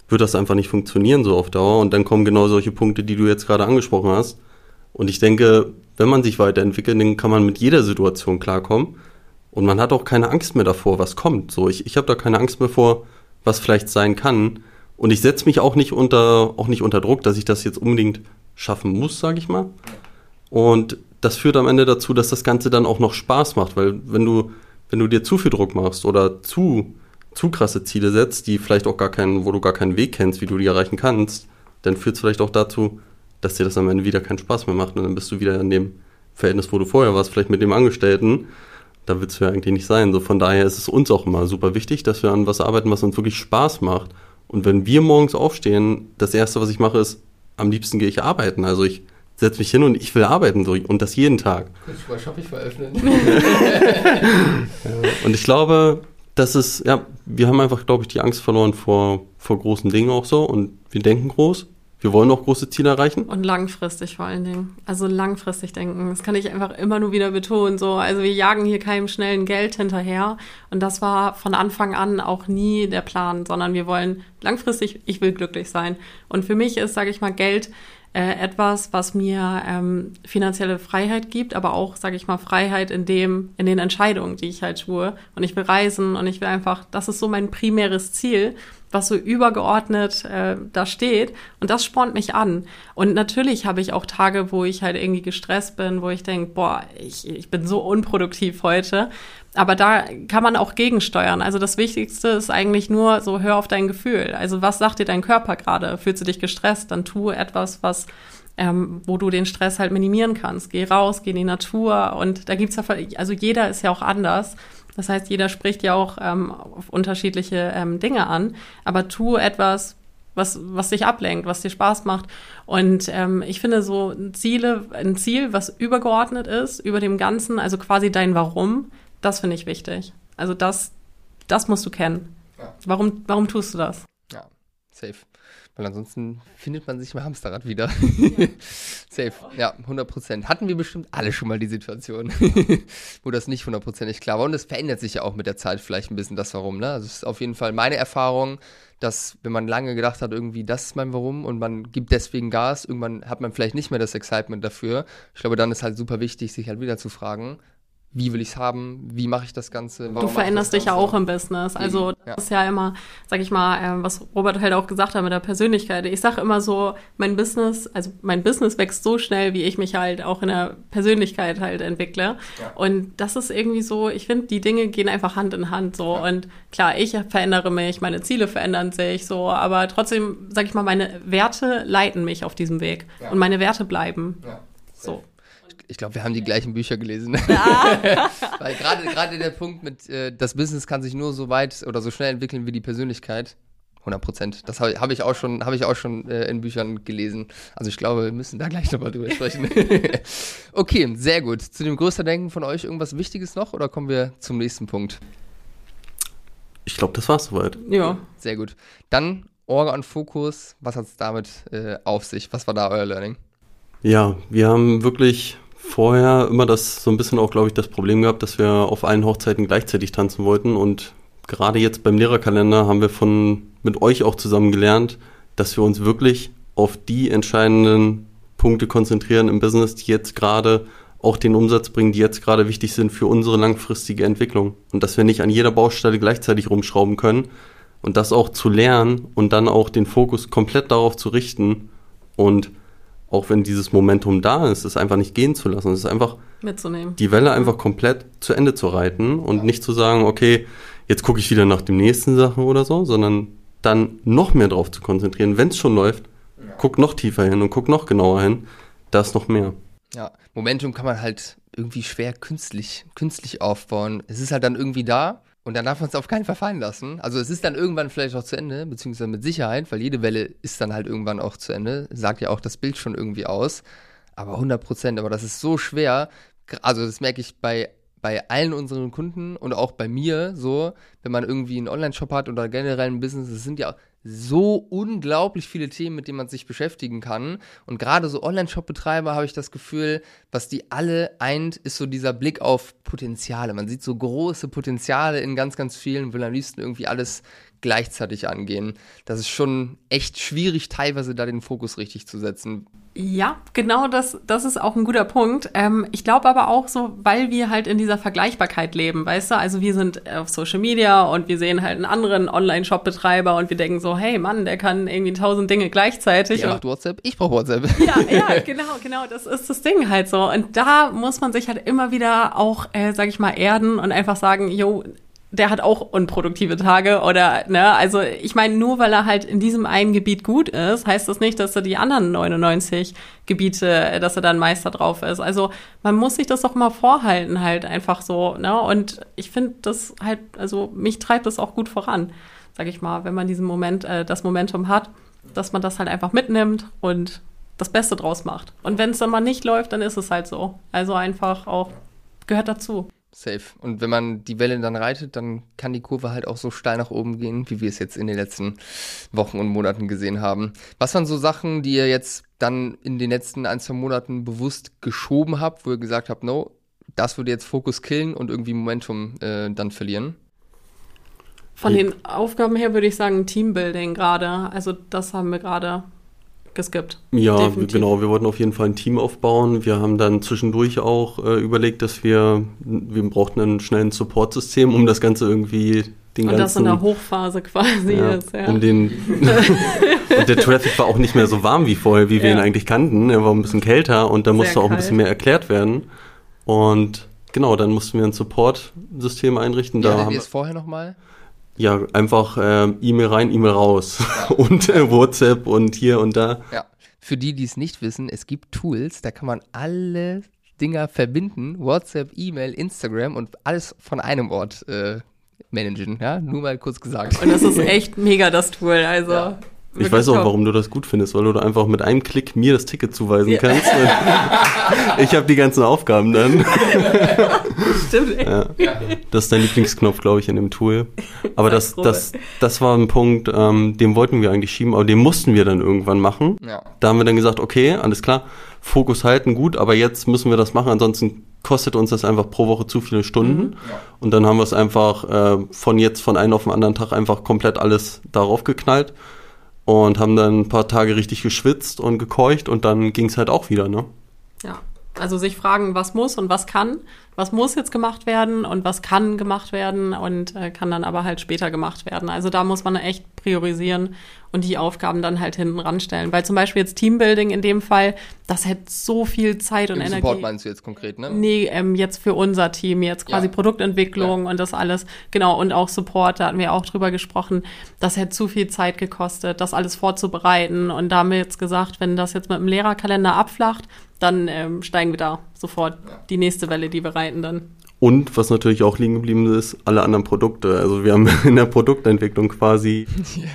wird das einfach nicht funktionieren so auf Dauer. Und dann kommen genau solche Punkte, die du jetzt gerade angesprochen hast. Und ich denke, wenn man sich weiterentwickelt, dann kann man mit jeder Situation klarkommen. Und man hat auch keine Angst mehr davor, was kommt. So, ich, ich habe da keine Angst mehr vor, was vielleicht sein kann und ich setze mich auch nicht unter, auch nicht unter Druck, dass ich das jetzt unbedingt schaffen muss, sage ich mal. Und das führt am Ende dazu, dass das Ganze dann auch noch Spaß macht, weil wenn du, wenn du dir zu viel Druck machst oder zu, zu krasse Ziele setzt, die vielleicht auch gar keinen, wo du gar keinen Weg kennst, wie du die erreichen kannst, dann führt es vielleicht auch dazu, dass dir das am Ende wieder keinen Spaß mehr macht und dann bist du wieder in dem Verhältnis, wo du vorher warst, vielleicht mit dem Angestellten. Da willst du ja eigentlich nicht sein. So von daher ist es uns auch immer super wichtig, dass wir an was arbeiten, was uns wirklich Spaß macht und wenn wir morgens aufstehen, das erste, was ich mache, ist, am liebsten gehe ich arbeiten. Also ich setze mich hin und ich will arbeiten so, und das jeden Tag. Kurz mal Shop ich veröffnen. und ich glaube, das ist, ja, wir haben einfach, glaube ich, die Angst verloren vor, vor großen Dingen auch so und wir denken groß wir wollen auch große Ziele erreichen. Und langfristig vor allen Dingen. Also langfristig denken. Das kann ich einfach immer nur wieder betonen. So, also wir jagen hier keinem schnellen Geld hinterher. Und das war von Anfang an auch nie der Plan, sondern wir wollen langfristig, ich will glücklich sein. Und für mich ist, sage ich mal, Geld äh, etwas, was mir ähm, finanzielle Freiheit gibt, aber auch, sage ich mal, Freiheit in dem, in den Entscheidungen, die ich halt tue. Und ich will reisen und ich will einfach, das ist so mein primäres Ziel was so übergeordnet äh, da steht. Und das spornt mich an. Und natürlich habe ich auch Tage, wo ich halt irgendwie gestresst bin, wo ich denke, boah, ich, ich bin so unproduktiv heute. Aber da kann man auch gegensteuern. Also das Wichtigste ist eigentlich nur so, hör auf dein Gefühl. Also was sagt dir dein Körper gerade? Fühlst du dich gestresst? Dann tu etwas, was ähm, wo du den Stress halt minimieren kannst. Geh raus, geh in die Natur und da gibt's ja, also jeder ist ja auch anders. Das heißt, jeder spricht ja auch ähm, auf unterschiedliche ähm, Dinge an, aber tu etwas, was, was dich ablenkt, was dir Spaß macht. Und ähm, ich finde so Ziele, ein Ziel, was übergeordnet ist, über dem Ganzen, also quasi dein Warum, das finde ich wichtig. Also das, das musst du kennen. Ja. Warum, warum tust du das? Ja, safe. Weil ansonsten findet man sich im Hamsterrad wieder. Ja. Safe. Ja, 100 Prozent. Hatten wir bestimmt alle schon mal die Situation, wo das nicht hundertprozentig klar war. Und es verändert sich ja auch mit der Zeit vielleicht ein bisschen das Warum. Ne? Also es ist auf jeden Fall meine Erfahrung, dass wenn man lange gedacht hat, irgendwie das ist mein Warum und man gibt deswegen Gas, irgendwann hat man vielleicht nicht mehr das Excitement dafür. Ich glaube, dann ist halt super wichtig, sich halt wieder zu fragen, wie will ich es haben, wie mache ich das Ganze. du veränderst dich ja auch im Business. Also das ja. ist ja immer, sag ich mal, äh, was Robert halt auch gesagt hat mit der Persönlichkeit. Ich sage immer so, mein Business, also mein Business wächst so schnell, wie ich mich halt auch in der Persönlichkeit halt entwickle. Ja. Und das ist irgendwie so, ich finde, die Dinge gehen einfach Hand in Hand so. Ja. Und klar, ich verändere mich, meine Ziele verändern sich so, aber trotzdem, sag ich mal, meine Werte leiten mich auf diesem Weg. Und meine Werte bleiben. So ich glaube, wir haben die gleichen Bücher gelesen. Ja. Weil gerade gerade der Punkt mit, äh, das Business kann sich nur so weit oder so schnell entwickeln wie die Persönlichkeit. 100 Prozent. Das habe hab ich auch schon, hab ich auch schon äh, in Büchern gelesen. Also ich glaube, wir müssen da gleich nochmal drüber sprechen. okay, sehr gut. Zu dem größten Denken von euch irgendwas Wichtiges noch oder kommen wir zum nächsten Punkt? Ich glaube, das war's soweit. Ja. Sehr gut. Dann Orga und Fokus. Was hat es damit äh, auf sich? Was war da euer Learning? Ja, wir haben wirklich vorher immer das so ein bisschen auch, glaube ich, das Problem gehabt, dass wir auf allen Hochzeiten gleichzeitig tanzen wollten und gerade jetzt beim Lehrerkalender haben wir von mit euch auch zusammen gelernt, dass wir uns wirklich auf die entscheidenden Punkte konzentrieren im Business, die jetzt gerade auch den Umsatz bringen, die jetzt gerade wichtig sind für unsere langfristige Entwicklung. Und dass wir nicht an jeder Baustelle gleichzeitig rumschrauben können. Und das auch zu lernen und dann auch den Fokus komplett darauf zu richten. Und auch wenn dieses Momentum da ist, es einfach nicht gehen zu lassen. Es ist einfach mitzunehmen. Die Welle einfach komplett zu Ende zu reiten und nicht zu sagen, okay, jetzt gucke ich wieder nach dem nächsten Sachen oder so, sondern dann noch mehr drauf zu konzentrieren. Wenn es schon läuft, ja. guck noch tiefer hin und guck noch genauer hin. Da ist noch mehr. Ja, Momentum kann man halt irgendwie schwer künstlich, künstlich aufbauen. Es ist halt dann irgendwie da und dann darf man es auf keinen Fall fallen lassen. Also es ist dann irgendwann vielleicht auch zu Ende, beziehungsweise mit Sicherheit, weil jede Welle ist dann halt irgendwann auch zu Ende. Sagt ja auch das Bild schon irgendwie aus. Aber 100 Prozent, aber das ist so schwer. Also das merke ich bei bei allen unseren Kunden und auch bei mir so, wenn man irgendwie einen Online-Shop hat oder generell ein Business, es sind ja so unglaublich viele Themen, mit denen man sich beschäftigen kann. Und gerade so Online-Shop-Betreiber habe ich das Gefühl, was die alle eint, ist so dieser Blick auf Potenziale. Man sieht so große Potenziale in ganz, ganz vielen, will am liebsten irgendwie alles gleichzeitig angehen. Das ist schon echt schwierig, teilweise da den Fokus richtig zu setzen. Ja, genau das, das ist auch ein guter Punkt. Ähm, ich glaube aber auch so, weil wir halt in dieser Vergleichbarkeit leben, weißt du, also wir sind auf Social Media und wir sehen halt einen anderen Online-Shop-Betreiber und wir denken so, hey Mann, der kann irgendwie tausend Dinge gleichzeitig. Der macht WhatsApp, ich brauche WhatsApp. Ja, ja, genau, genau, das ist das Ding halt so. Und da muss man sich halt immer wieder auch, äh, sag ich mal, erden und einfach sagen, jo, der hat auch unproduktive Tage oder, ne, also ich meine, nur weil er halt in diesem einen Gebiet gut ist, heißt das nicht, dass er die anderen 99 Gebiete, äh, dass er dann Meister drauf ist. Also man muss sich das doch mal vorhalten, halt einfach so, ne, und ich finde das halt, also mich treibt das auch gut voran, sag ich mal, wenn man diesen Moment, äh, das Momentum hat, dass man das halt einfach mitnimmt und das Beste draus macht. Und wenn es dann mal nicht läuft, dann ist es halt so. Also einfach auch gehört dazu. Safe. Und wenn man die Welle dann reitet, dann kann die Kurve halt auch so steil nach oben gehen, wie wir es jetzt in den letzten Wochen und Monaten gesehen haben. Was waren so Sachen, die ihr jetzt dann in den letzten ein, zwei Monaten bewusst geschoben habt, wo ihr gesagt habt, no, das würde jetzt Fokus killen und irgendwie Momentum äh, dann verlieren? Von den Aufgaben her würde ich sagen Teambuilding gerade. Also das haben wir gerade geskippt. Ja, Definitiv. genau. Wir wollten auf jeden Fall ein Team aufbauen. Wir haben dann zwischendurch auch äh, überlegt, dass wir, wir brauchten einen schnellen Support-System, um das Ganze irgendwie den und ganzen... Und das in der Hochphase quasi ja, ist, ja. Um den, und der Traffic war auch nicht mehr so warm wie vorher, wie wir ja. ihn eigentlich kannten. Er war ein bisschen kälter und da musste auch ein bisschen mehr erklärt werden. Und genau, dann mussten wir ein Support-System einrichten. Ja, da haben wir es vorher nochmal? Ja, einfach äh, E-Mail rein, E-Mail raus. Ja. und äh, WhatsApp und hier und da. Ja. Für die, die es nicht wissen, es gibt Tools, da kann man alle Dinger verbinden. WhatsApp, E-Mail, Instagram und alles von einem Ort äh, managen. Ja, nur mal kurz gesagt. Und das ist echt mega das Tool. Also. Ja. Ich weiß auch, warum du das gut findest, weil du einfach mit einem Klick mir das Ticket zuweisen ja. kannst. ich habe die ganzen Aufgaben dann. Stimmt. Ja. Das ist dein Lieblingsknopf, glaube ich, in dem Tool. Aber das, das, das war ein Punkt, ähm, den wollten wir eigentlich schieben, aber den mussten wir dann irgendwann machen. Ja. Da haben wir dann gesagt, okay, alles klar, Fokus halten, gut, aber jetzt müssen wir das machen, ansonsten kostet uns das einfach pro Woche zu viele Stunden. Mhm. Ja. Und dann haben wir es einfach äh, von jetzt, von einem auf den anderen Tag einfach komplett alles darauf geknallt und haben dann ein paar Tage richtig geschwitzt und gekeucht und dann ging es halt auch wieder, ne? Ja, also sich fragen, was muss und was kann was muss jetzt gemacht werden und was kann gemacht werden und äh, kann dann aber halt später gemacht werden. Also da muss man echt priorisieren und die Aufgaben dann halt hinten ranstellen. Weil zum Beispiel jetzt Teambuilding in dem Fall, das hätte so viel Zeit und Im Energie. Support meinst du jetzt konkret, ne? Nee, ähm, jetzt für unser Team, jetzt quasi ja. Produktentwicklung ja. und das alles. Genau, und auch Support, da hatten wir auch drüber gesprochen. Das hätte zu viel Zeit gekostet, das alles vorzubereiten. Und da haben wir jetzt gesagt, wenn das jetzt mit dem Lehrerkalender abflacht, dann ähm, steigen wir da sofort die nächste Welle, die wir reiten dann. Und was natürlich auch liegen geblieben ist, alle anderen Produkte. Also wir haben in der Produktentwicklung quasi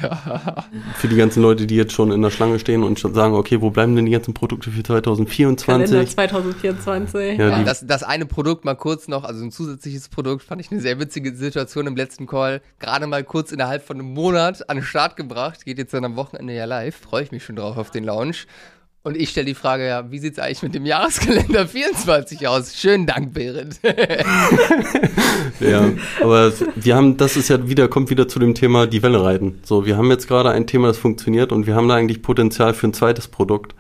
ja. für die ganzen Leute, die jetzt schon in der Schlange stehen und schon sagen, okay, wo bleiben denn die ganzen Produkte für 2024? Kalender 2024. Ja, ja. Das, das eine Produkt mal kurz noch, also ein zusätzliches Produkt, fand ich eine sehr witzige Situation im letzten Call. Gerade mal kurz innerhalb von einem Monat an den Start gebracht. Geht jetzt dann am Wochenende ja live. Freue ich mich schon drauf auf den Launch. Und ich stelle die Frage, ja, wie sieht es eigentlich mit dem Jahreskalender 24 aus? Schönen Dank, Berit. ja, aber wir haben, das ist ja wieder, kommt wieder zu dem Thema die Welle reiten. So, wir haben jetzt gerade ein Thema, das funktioniert und wir haben da eigentlich Potenzial für ein zweites Produkt.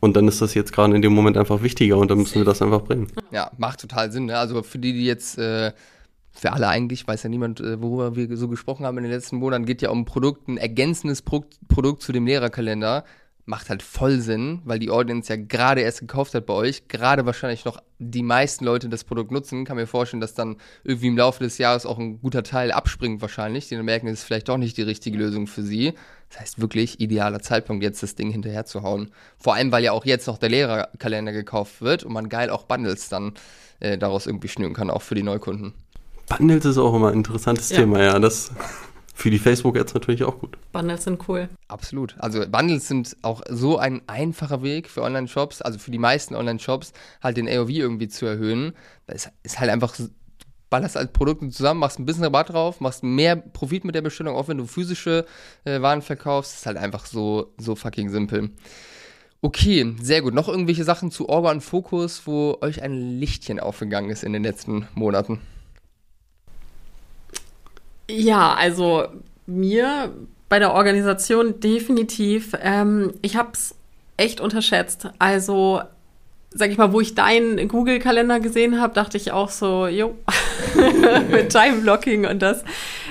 Und dann ist das jetzt gerade in dem Moment einfach wichtiger und dann müssen wir das einfach bringen. Ja, macht total Sinn. Ne? Also für die, die jetzt, äh, für alle eigentlich, weiß ja niemand, äh, worüber wir so gesprochen haben in den letzten Monaten, geht ja um ein Produkt, ein ergänzendes Pro Produkt zu dem Lehrerkalender macht halt voll Sinn, weil die Audience ja gerade erst gekauft hat bei euch, gerade wahrscheinlich noch die meisten Leute das Produkt nutzen. Kann mir vorstellen, dass dann irgendwie im Laufe des Jahres auch ein guter Teil abspringt wahrscheinlich, die dann merken, es ist vielleicht doch nicht die richtige Lösung für sie. Das heißt wirklich idealer Zeitpunkt, jetzt das Ding hinterher zu hauen. Vor allem, weil ja auch jetzt noch der Lehrerkalender gekauft wird und man geil auch Bundles dann äh, daraus irgendwie schnüren kann, auch für die Neukunden. Bundles ist auch immer ein interessantes ja. Thema, ja. Das für die Facebook-Ads natürlich auch gut. Bundles sind cool. Absolut. Also Bundles sind auch so ein einfacher Weg für Online-Shops, also für die meisten Online-Shops, halt den AOV irgendwie zu erhöhen. Das ist halt einfach, ballerst halt Produkte zusammen, machst ein bisschen Rabatt drauf, machst mehr Profit mit der Bestellung, auch wenn du physische äh, Waren verkaufst. Das ist halt einfach so, so fucking simpel. Okay, sehr gut. Noch irgendwelche Sachen zu Orga und Fokus, wo euch ein Lichtchen aufgegangen ist in den letzten Monaten? Ja, also mir bei der Organisation definitiv. Ähm, ich habe es echt unterschätzt. Also sag ich mal, wo ich deinen Google-Kalender gesehen habe, dachte ich auch so, jo, mit Time-Blocking und das.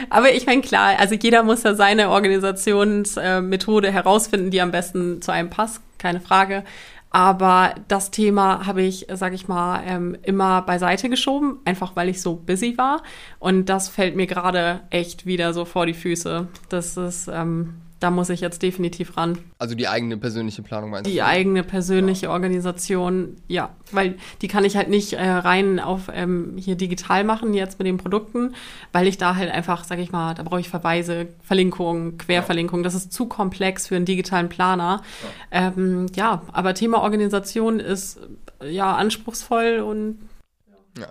Aber ich meine, klar, also jeder muss ja seine Organisationsmethode herausfinden, die am besten zu einem passt, keine Frage. Aber das Thema habe ich, sage ich mal, ähm, immer beiseite geschoben, einfach weil ich so busy war. Und das fällt mir gerade echt wieder so vor die Füße. Das ist, ähm, da muss ich jetzt definitiv ran. Also die eigene persönliche Planung meinst die du? Die eigene persönliche ja. Organisation, ja, weil die kann ich halt nicht äh, rein auf ähm, hier digital machen jetzt mit den Produkten, weil ich da halt einfach, sag ich mal, da brauche ich Verweise, Verlinkungen, Querverlinkungen, das ist zu komplex für einen digitalen Planer. Ja, ähm, ja aber Thema Organisation ist ja anspruchsvoll und ja.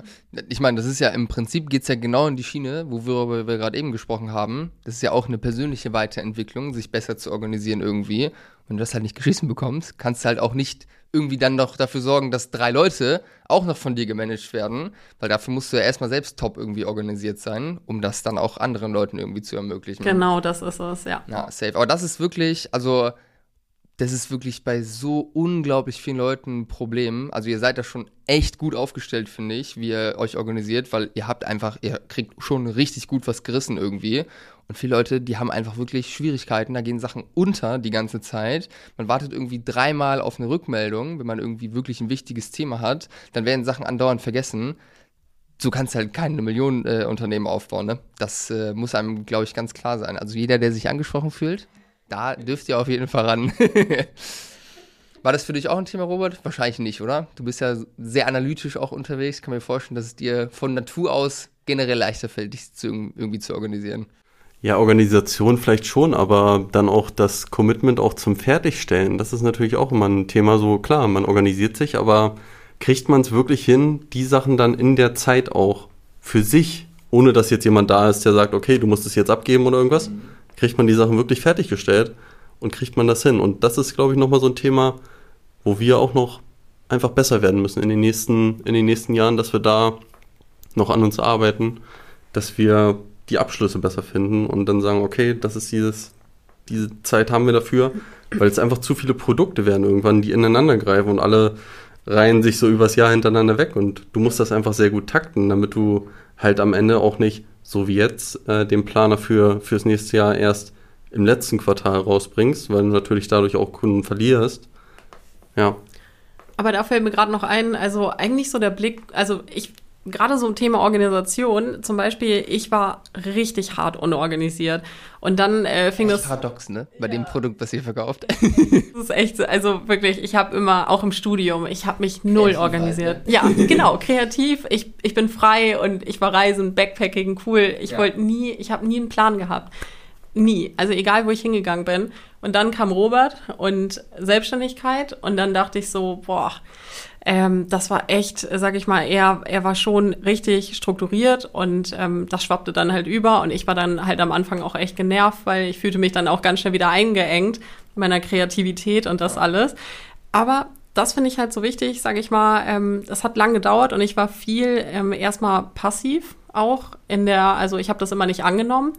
Ich meine, das ist ja im Prinzip geht es ja genau in die Schiene, worüber wir gerade eben gesprochen haben. Das ist ja auch eine persönliche Weiterentwicklung, sich besser zu organisieren irgendwie. Wenn du das halt nicht geschissen bekommst, kannst du halt auch nicht irgendwie dann noch dafür sorgen, dass drei Leute auch noch von dir gemanagt werden, weil dafür musst du ja erstmal selbst top irgendwie organisiert sein, um das dann auch anderen Leuten irgendwie zu ermöglichen. Genau, das ist es, ja. Ja, safe. Aber das ist wirklich, also das ist wirklich bei so unglaublich vielen Leuten ein Problem. Also ihr seid da schon echt gut aufgestellt, finde ich, wie ihr euch organisiert, weil ihr habt einfach, ihr kriegt schon richtig gut was gerissen irgendwie. Und viele Leute, die haben einfach wirklich Schwierigkeiten, da gehen Sachen unter die ganze Zeit. Man wartet irgendwie dreimal auf eine Rückmeldung, wenn man irgendwie wirklich ein wichtiges Thema hat, dann werden Sachen andauernd vergessen. So kannst du halt keine Millionen äh, Unternehmen aufbauen, ne? Das äh, muss einem, glaube ich, ganz klar sein. Also jeder, der sich angesprochen fühlt, da dürft ihr auf jeden Fall ran. War das für dich auch ein Thema, Robert? Wahrscheinlich nicht, oder? Du bist ja sehr analytisch auch unterwegs. Kann mir vorstellen, dass es dir von Natur aus generell leichter fällt, dich zu, irgendwie zu organisieren. Ja, Organisation vielleicht schon, aber dann auch das Commitment auch zum Fertigstellen. Das ist natürlich auch immer ein Thema. So klar, man organisiert sich, aber kriegt man es wirklich hin, die Sachen dann in der Zeit auch für sich, ohne dass jetzt jemand da ist, der sagt, okay, du musst es jetzt abgeben oder irgendwas? Mhm kriegt man die Sachen wirklich fertiggestellt und kriegt man das hin. Und das ist, glaube ich, nochmal so ein Thema, wo wir auch noch einfach besser werden müssen in den nächsten, in den nächsten Jahren, dass wir da noch an uns arbeiten, dass wir die Abschlüsse besser finden und dann sagen, okay, das ist dieses, diese Zeit haben wir dafür, weil es einfach zu viele Produkte werden irgendwann, die ineinander greifen und alle reihen sich so übers Jahr hintereinander weg und du musst das einfach sehr gut takten, damit du halt am Ende auch nicht so wie jetzt, äh, den Planer für fürs nächste Jahr erst im letzten Quartal rausbringst, weil du natürlich dadurch auch Kunden verlierst. Ja. Aber da fällt mir gerade noch ein, also eigentlich so der Blick, also ich gerade so ein Thema Organisation, zum Beispiel, ich war richtig hart unorganisiert. Und dann äh, fing echt das. Paradox, ne? Bei ja. dem Produkt, was ihr verkauft. das ist echt so. Also wirklich, ich habe immer, auch im Studium, ich habe mich null kreativ organisiert. Halt, ne? Ja, genau, kreativ. Ich, ich bin frei und ich war reisen, Backpacking, cool. Ich ja. wollte nie, ich habe nie einen Plan gehabt. Nie. Also egal, wo ich hingegangen bin. Und dann kam Robert und Selbstständigkeit. Und dann dachte ich so, boah, ähm, das war echt, sag ich mal, er, er war schon richtig strukturiert und ähm, das schwappte dann halt über und ich war dann halt am Anfang auch echt genervt, weil ich fühlte mich dann auch ganz schnell wieder eingeengt in meiner Kreativität und das alles. Aber das finde ich halt so wichtig, sage ich mal. Ähm, das hat lang gedauert und ich war viel ähm, erstmal passiv auch in der, also ich habe das immer nicht angenommen.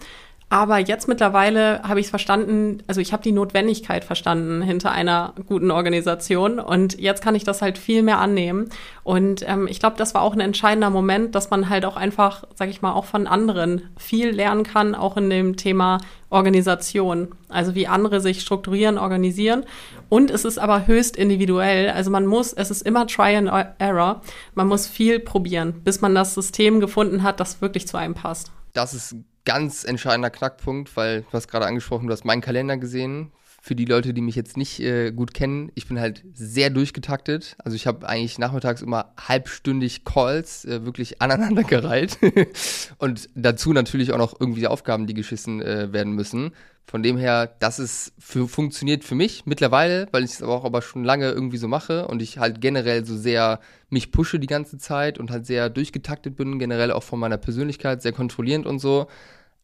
Aber jetzt mittlerweile habe ich es verstanden, also ich habe die Notwendigkeit verstanden hinter einer guten Organisation und jetzt kann ich das halt viel mehr annehmen. Und ähm, ich glaube, das war auch ein entscheidender Moment, dass man halt auch einfach, sage ich mal, auch von anderen viel lernen kann, auch in dem Thema Organisation. Also wie andere sich strukturieren, organisieren. Und es ist aber höchst individuell. Also man muss, es ist immer Try and Error. Man muss viel probieren, bis man das System gefunden hat, das wirklich zu einem passt. Das ist ganz entscheidender Knackpunkt, weil du hast gerade angesprochen, du hast meinen Kalender gesehen. Für die Leute, die mich jetzt nicht äh, gut kennen, ich bin halt sehr durchgetaktet. Also ich habe eigentlich nachmittags immer halbstündig Calls, äh, wirklich aneinandergereiht. Und dazu natürlich auch noch irgendwie Aufgaben, die geschissen äh, werden müssen. Von dem her, das ist für, funktioniert für mich mittlerweile, weil ich es aber auch aber schon lange irgendwie so mache und ich halt generell so sehr mich pushe die ganze Zeit und halt sehr durchgetaktet bin, generell auch von meiner Persönlichkeit, sehr kontrollierend und so.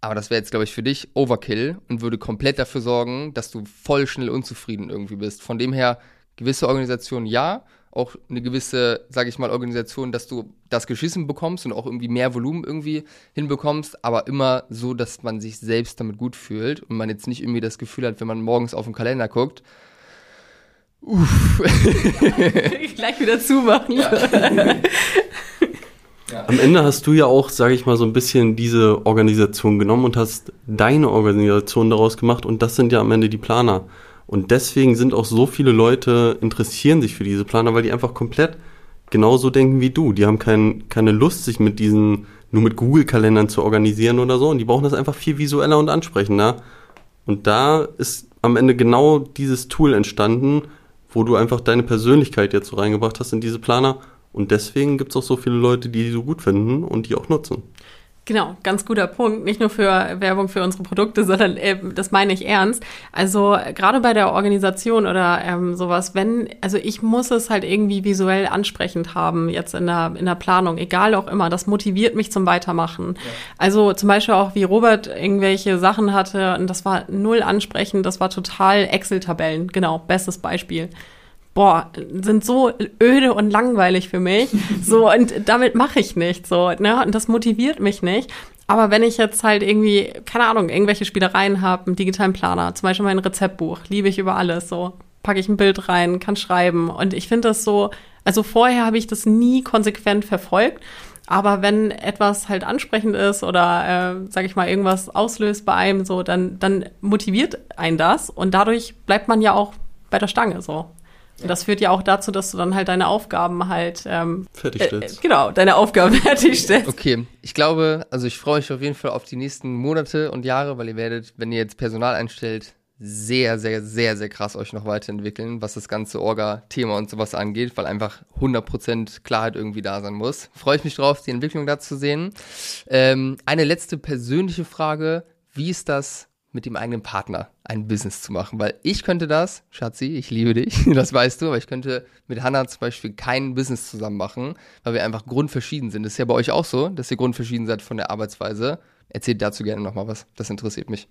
Aber das wäre jetzt, glaube ich, für dich Overkill und würde komplett dafür sorgen, dass du voll schnell unzufrieden irgendwie bist. Von dem her, gewisse Organisation ja, auch eine gewisse, sage ich mal, Organisation, dass du das geschissen bekommst und auch irgendwie mehr Volumen irgendwie hinbekommst, aber immer so, dass man sich selbst damit gut fühlt und man jetzt nicht irgendwie das Gefühl hat, wenn man morgens auf den Kalender guckt, uff. Gleich wieder zumachen. Ja. Am Ende hast du ja auch, sage ich mal, so ein bisschen diese Organisation genommen und hast deine Organisation daraus gemacht und das sind ja am Ende die Planer. Und deswegen sind auch so viele Leute interessieren sich für diese Planer, weil die einfach komplett genauso denken wie du. Die haben kein, keine Lust, sich mit diesen, nur mit Google-Kalendern zu organisieren oder so. Und die brauchen das einfach viel visueller und ansprechender. Und da ist am Ende genau dieses Tool entstanden, wo du einfach deine Persönlichkeit jetzt so reingebracht hast in diese Planer. Und deswegen gibt es auch so viele Leute, die die so gut finden und die auch nutzen. Genau, ganz guter Punkt. Nicht nur für Werbung für unsere Produkte, sondern äh, das meine ich ernst. Also gerade bei der Organisation oder ähm, sowas, wenn, also ich muss es halt irgendwie visuell ansprechend haben, jetzt in der, in der Planung, egal auch immer. Das motiviert mich zum Weitermachen. Ja. Also zum Beispiel auch, wie Robert irgendwelche Sachen hatte und das war null ansprechend, das war total Excel-Tabellen. Genau, bestes Beispiel boah, sind so öde und langweilig für mich. So, und damit mache ich nichts. So, ne? Und das motiviert mich nicht. Aber wenn ich jetzt halt irgendwie, keine Ahnung, irgendwelche Spielereien habe, einen digitalen Planer, zum Beispiel mein Rezeptbuch, liebe ich über alles, so packe ich ein Bild rein, kann schreiben. Und ich finde das so, also vorher habe ich das nie konsequent verfolgt. Aber wenn etwas halt ansprechend ist oder, äh, sag ich mal, irgendwas auslöst bei einem, so, dann, dann motiviert ein das und dadurch bleibt man ja auch bei der Stange so. Und das führt ja auch dazu, dass du dann halt deine Aufgaben halt ähm, fertigstellst. Äh, genau, deine Aufgaben fertigstellst. Okay, ich glaube, also ich freue mich auf jeden Fall auf die nächsten Monate und Jahre, weil ihr werdet, wenn ihr jetzt Personal einstellt, sehr, sehr, sehr, sehr krass euch noch weiterentwickeln, was das ganze Orga-Thema und sowas angeht, weil einfach 100% Klarheit irgendwie da sein muss. Freue ich mich drauf, die Entwicklung da zu sehen. Ähm, eine letzte persönliche Frage. Wie ist das mit dem eigenen Partner ein Business zu machen. Weil ich könnte das, Schatzi, ich liebe dich, das weißt du, aber ich könnte mit Hannah zum Beispiel kein Business zusammen machen, weil wir einfach grundverschieden sind. Das ist ja bei euch auch so, dass ihr grundverschieden seid von der Arbeitsweise. Erzählt dazu gerne nochmal was. Das interessiert mich.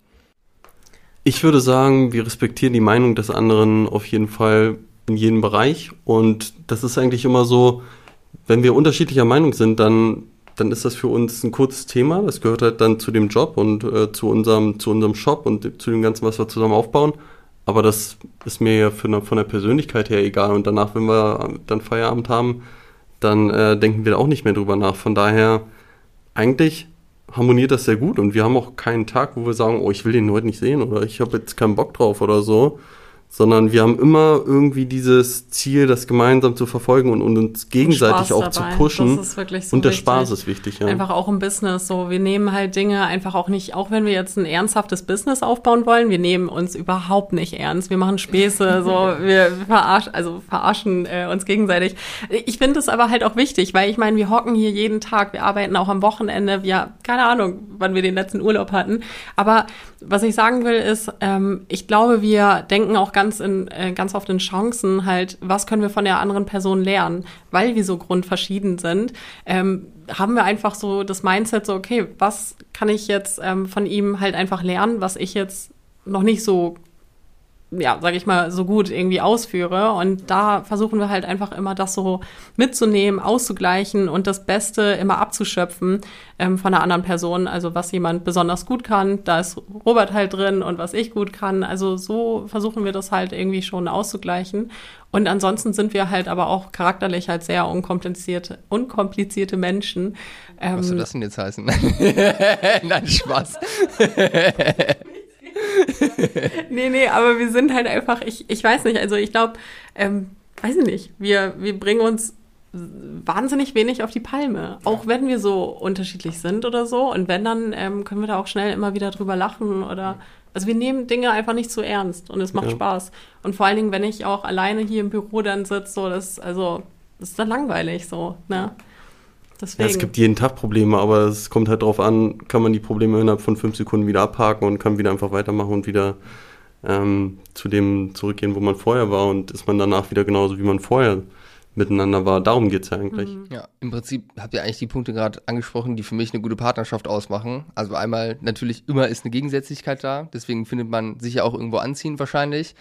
Ich würde sagen, wir respektieren die Meinung des anderen auf jeden Fall in jedem Bereich. Und das ist eigentlich immer so, wenn wir unterschiedlicher Meinung sind, dann dann ist das für uns ein kurzes Thema. Das gehört halt dann zu dem Job und äh, zu, unserem, zu unserem Shop und zu dem Ganzen, was wir zusammen aufbauen. Aber das ist mir ja eine, von der Persönlichkeit her egal. Und danach, wenn wir dann Feierabend haben, dann äh, denken wir auch nicht mehr drüber nach. Von daher, eigentlich harmoniert das sehr gut. Und wir haben auch keinen Tag, wo wir sagen, oh, ich will den heute nicht sehen oder ich habe jetzt keinen Bock drauf oder so sondern wir haben immer irgendwie dieses Ziel, das gemeinsam zu verfolgen und, und uns gegenseitig auch dabei. zu pushen. Das ist wirklich so und der wichtig. Spaß ist wichtig, ja. Einfach auch im Business so. Wir nehmen halt Dinge einfach auch nicht, auch wenn wir jetzt ein ernsthaftes Business aufbauen wollen, wir nehmen uns überhaupt nicht ernst. Wir machen Späße, so, wir verarschen, also verarschen äh, uns gegenseitig. Ich finde es aber halt auch wichtig, weil ich meine, wir hocken hier jeden Tag, wir arbeiten auch am Wochenende, wir, keine Ahnung, wann wir den letzten Urlaub hatten. Aber was ich sagen will, ist, ähm, ich glaube, wir denken auch ganz, in, äh, ganz oft in Chancen halt, was können wir von der anderen Person lernen, weil wir so grundverschieden sind. Ähm, haben wir einfach so das Mindset so, okay, was kann ich jetzt ähm, von ihm halt einfach lernen, was ich jetzt noch nicht so ja, sage ich mal, so gut irgendwie ausführe. Und da versuchen wir halt einfach immer das so mitzunehmen, auszugleichen und das Beste immer abzuschöpfen ähm, von einer anderen Person. Also was jemand besonders gut kann, da ist Robert halt drin und was ich gut kann. Also so versuchen wir das halt irgendwie schon auszugleichen. Und ansonsten sind wir halt aber auch charakterlich halt sehr unkomplizierte, unkomplizierte Menschen. Ähm, was soll das denn jetzt heißen? Nein, Spaß. nee, nee, aber wir sind halt einfach, ich, ich weiß nicht, also ich glaube, ähm, weiß ich nicht, wir, wir bringen uns wahnsinnig wenig auf die Palme, auch wenn wir so unterschiedlich sind oder so. Und wenn, dann ähm, können wir da auch schnell immer wieder drüber lachen oder also wir nehmen Dinge einfach nicht zu ernst und es macht ja. Spaß. Und vor allen Dingen, wenn ich auch alleine hier im Büro dann sitze, so das, also, das ist dann langweilig so, ne? Deswegen. Ja, es gibt jeden Tag Probleme, aber es kommt halt darauf an, kann man die Probleme innerhalb von fünf Sekunden wieder abhaken und kann wieder einfach weitermachen und wieder ähm, zu dem zurückgehen, wo man vorher war und ist man danach wieder genauso, wie man vorher miteinander war. Darum geht es ja eigentlich. Mhm. Ja, im Prinzip habt ihr eigentlich die Punkte gerade angesprochen, die für mich eine gute Partnerschaft ausmachen. Also einmal natürlich immer ist eine Gegensätzlichkeit da, deswegen findet man sich ja auch irgendwo anziehend wahrscheinlich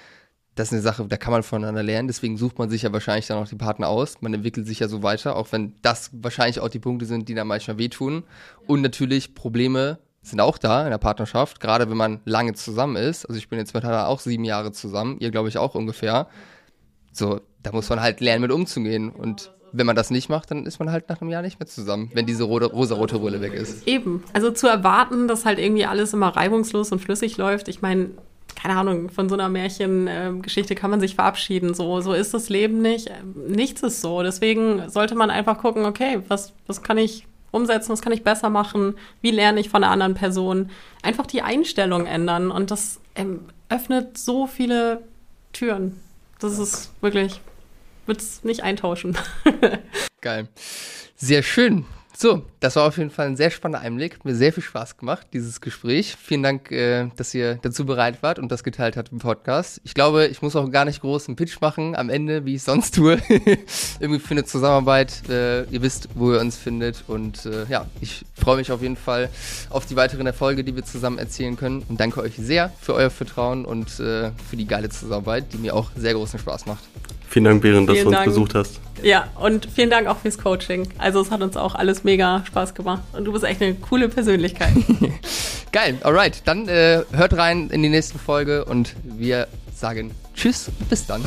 das ist eine Sache, da kann man voneinander lernen. Deswegen sucht man sich ja wahrscheinlich dann auch die Partner aus. Man entwickelt sich ja so weiter, auch wenn das wahrscheinlich auch die Punkte sind, die dann manchmal wehtun. Und natürlich Probleme sind auch da in der Partnerschaft, gerade wenn man lange zusammen ist. Also ich bin jetzt mit Hannah auch sieben Jahre zusammen, ihr glaube ich auch ungefähr. So, da muss man halt lernen, mit umzugehen. Und wenn man das nicht macht, dann ist man halt nach einem Jahr nicht mehr zusammen, wenn diese rosa-rote Rolle weg ist. Eben. Also zu erwarten, dass halt irgendwie alles immer reibungslos und flüssig läuft. Ich meine, keine Ahnung, von so einer Märchengeschichte kann man sich verabschieden. So, so ist das Leben nicht. Nichts ist so. Deswegen sollte man einfach gucken, okay, was, was kann ich umsetzen, was kann ich besser machen, wie lerne ich von einer anderen Person. Einfach die Einstellung ändern und das ähm, öffnet so viele Türen. Das ist wirklich, würde es nicht eintauschen. Geil. Sehr schön. So, das war auf jeden Fall ein sehr spannender Einblick. Hat mir sehr viel Spaß gemacht, dieses Gespräch. Vielen Dank, äh, dass ihr dazu bereit wart und das geteilt habt im Podcast. Ich glaube, ich muss auch gar nicht groß einen Pitch machen am Ende, wie ich sonst tue. Irgendwie für eine Zusammenarbeit. Äh, ihr wisst, wo ihr uns findet. Und äh, ja, ich freue mich auf jeden Fall auf die weiteren Erfolge, die wir zusammen erzielen können. Und danke euch sehr für euer Vertrauen und äh, für die geile Zusammenarbeit, die mir auch sehr großen Spaß macht. Vielen Dank, Beren, dass du uns Dank. besucht hast. Ja, und vielen Dank auch fürs Coaching. Also es hat uns auch alles mega Spaß gemacht. Und du bist echt eine coole Persönlichkeit. Geil, alright. Dann äh, hört rein in die nächste Folge und wir sagen Tschüss, bis dann.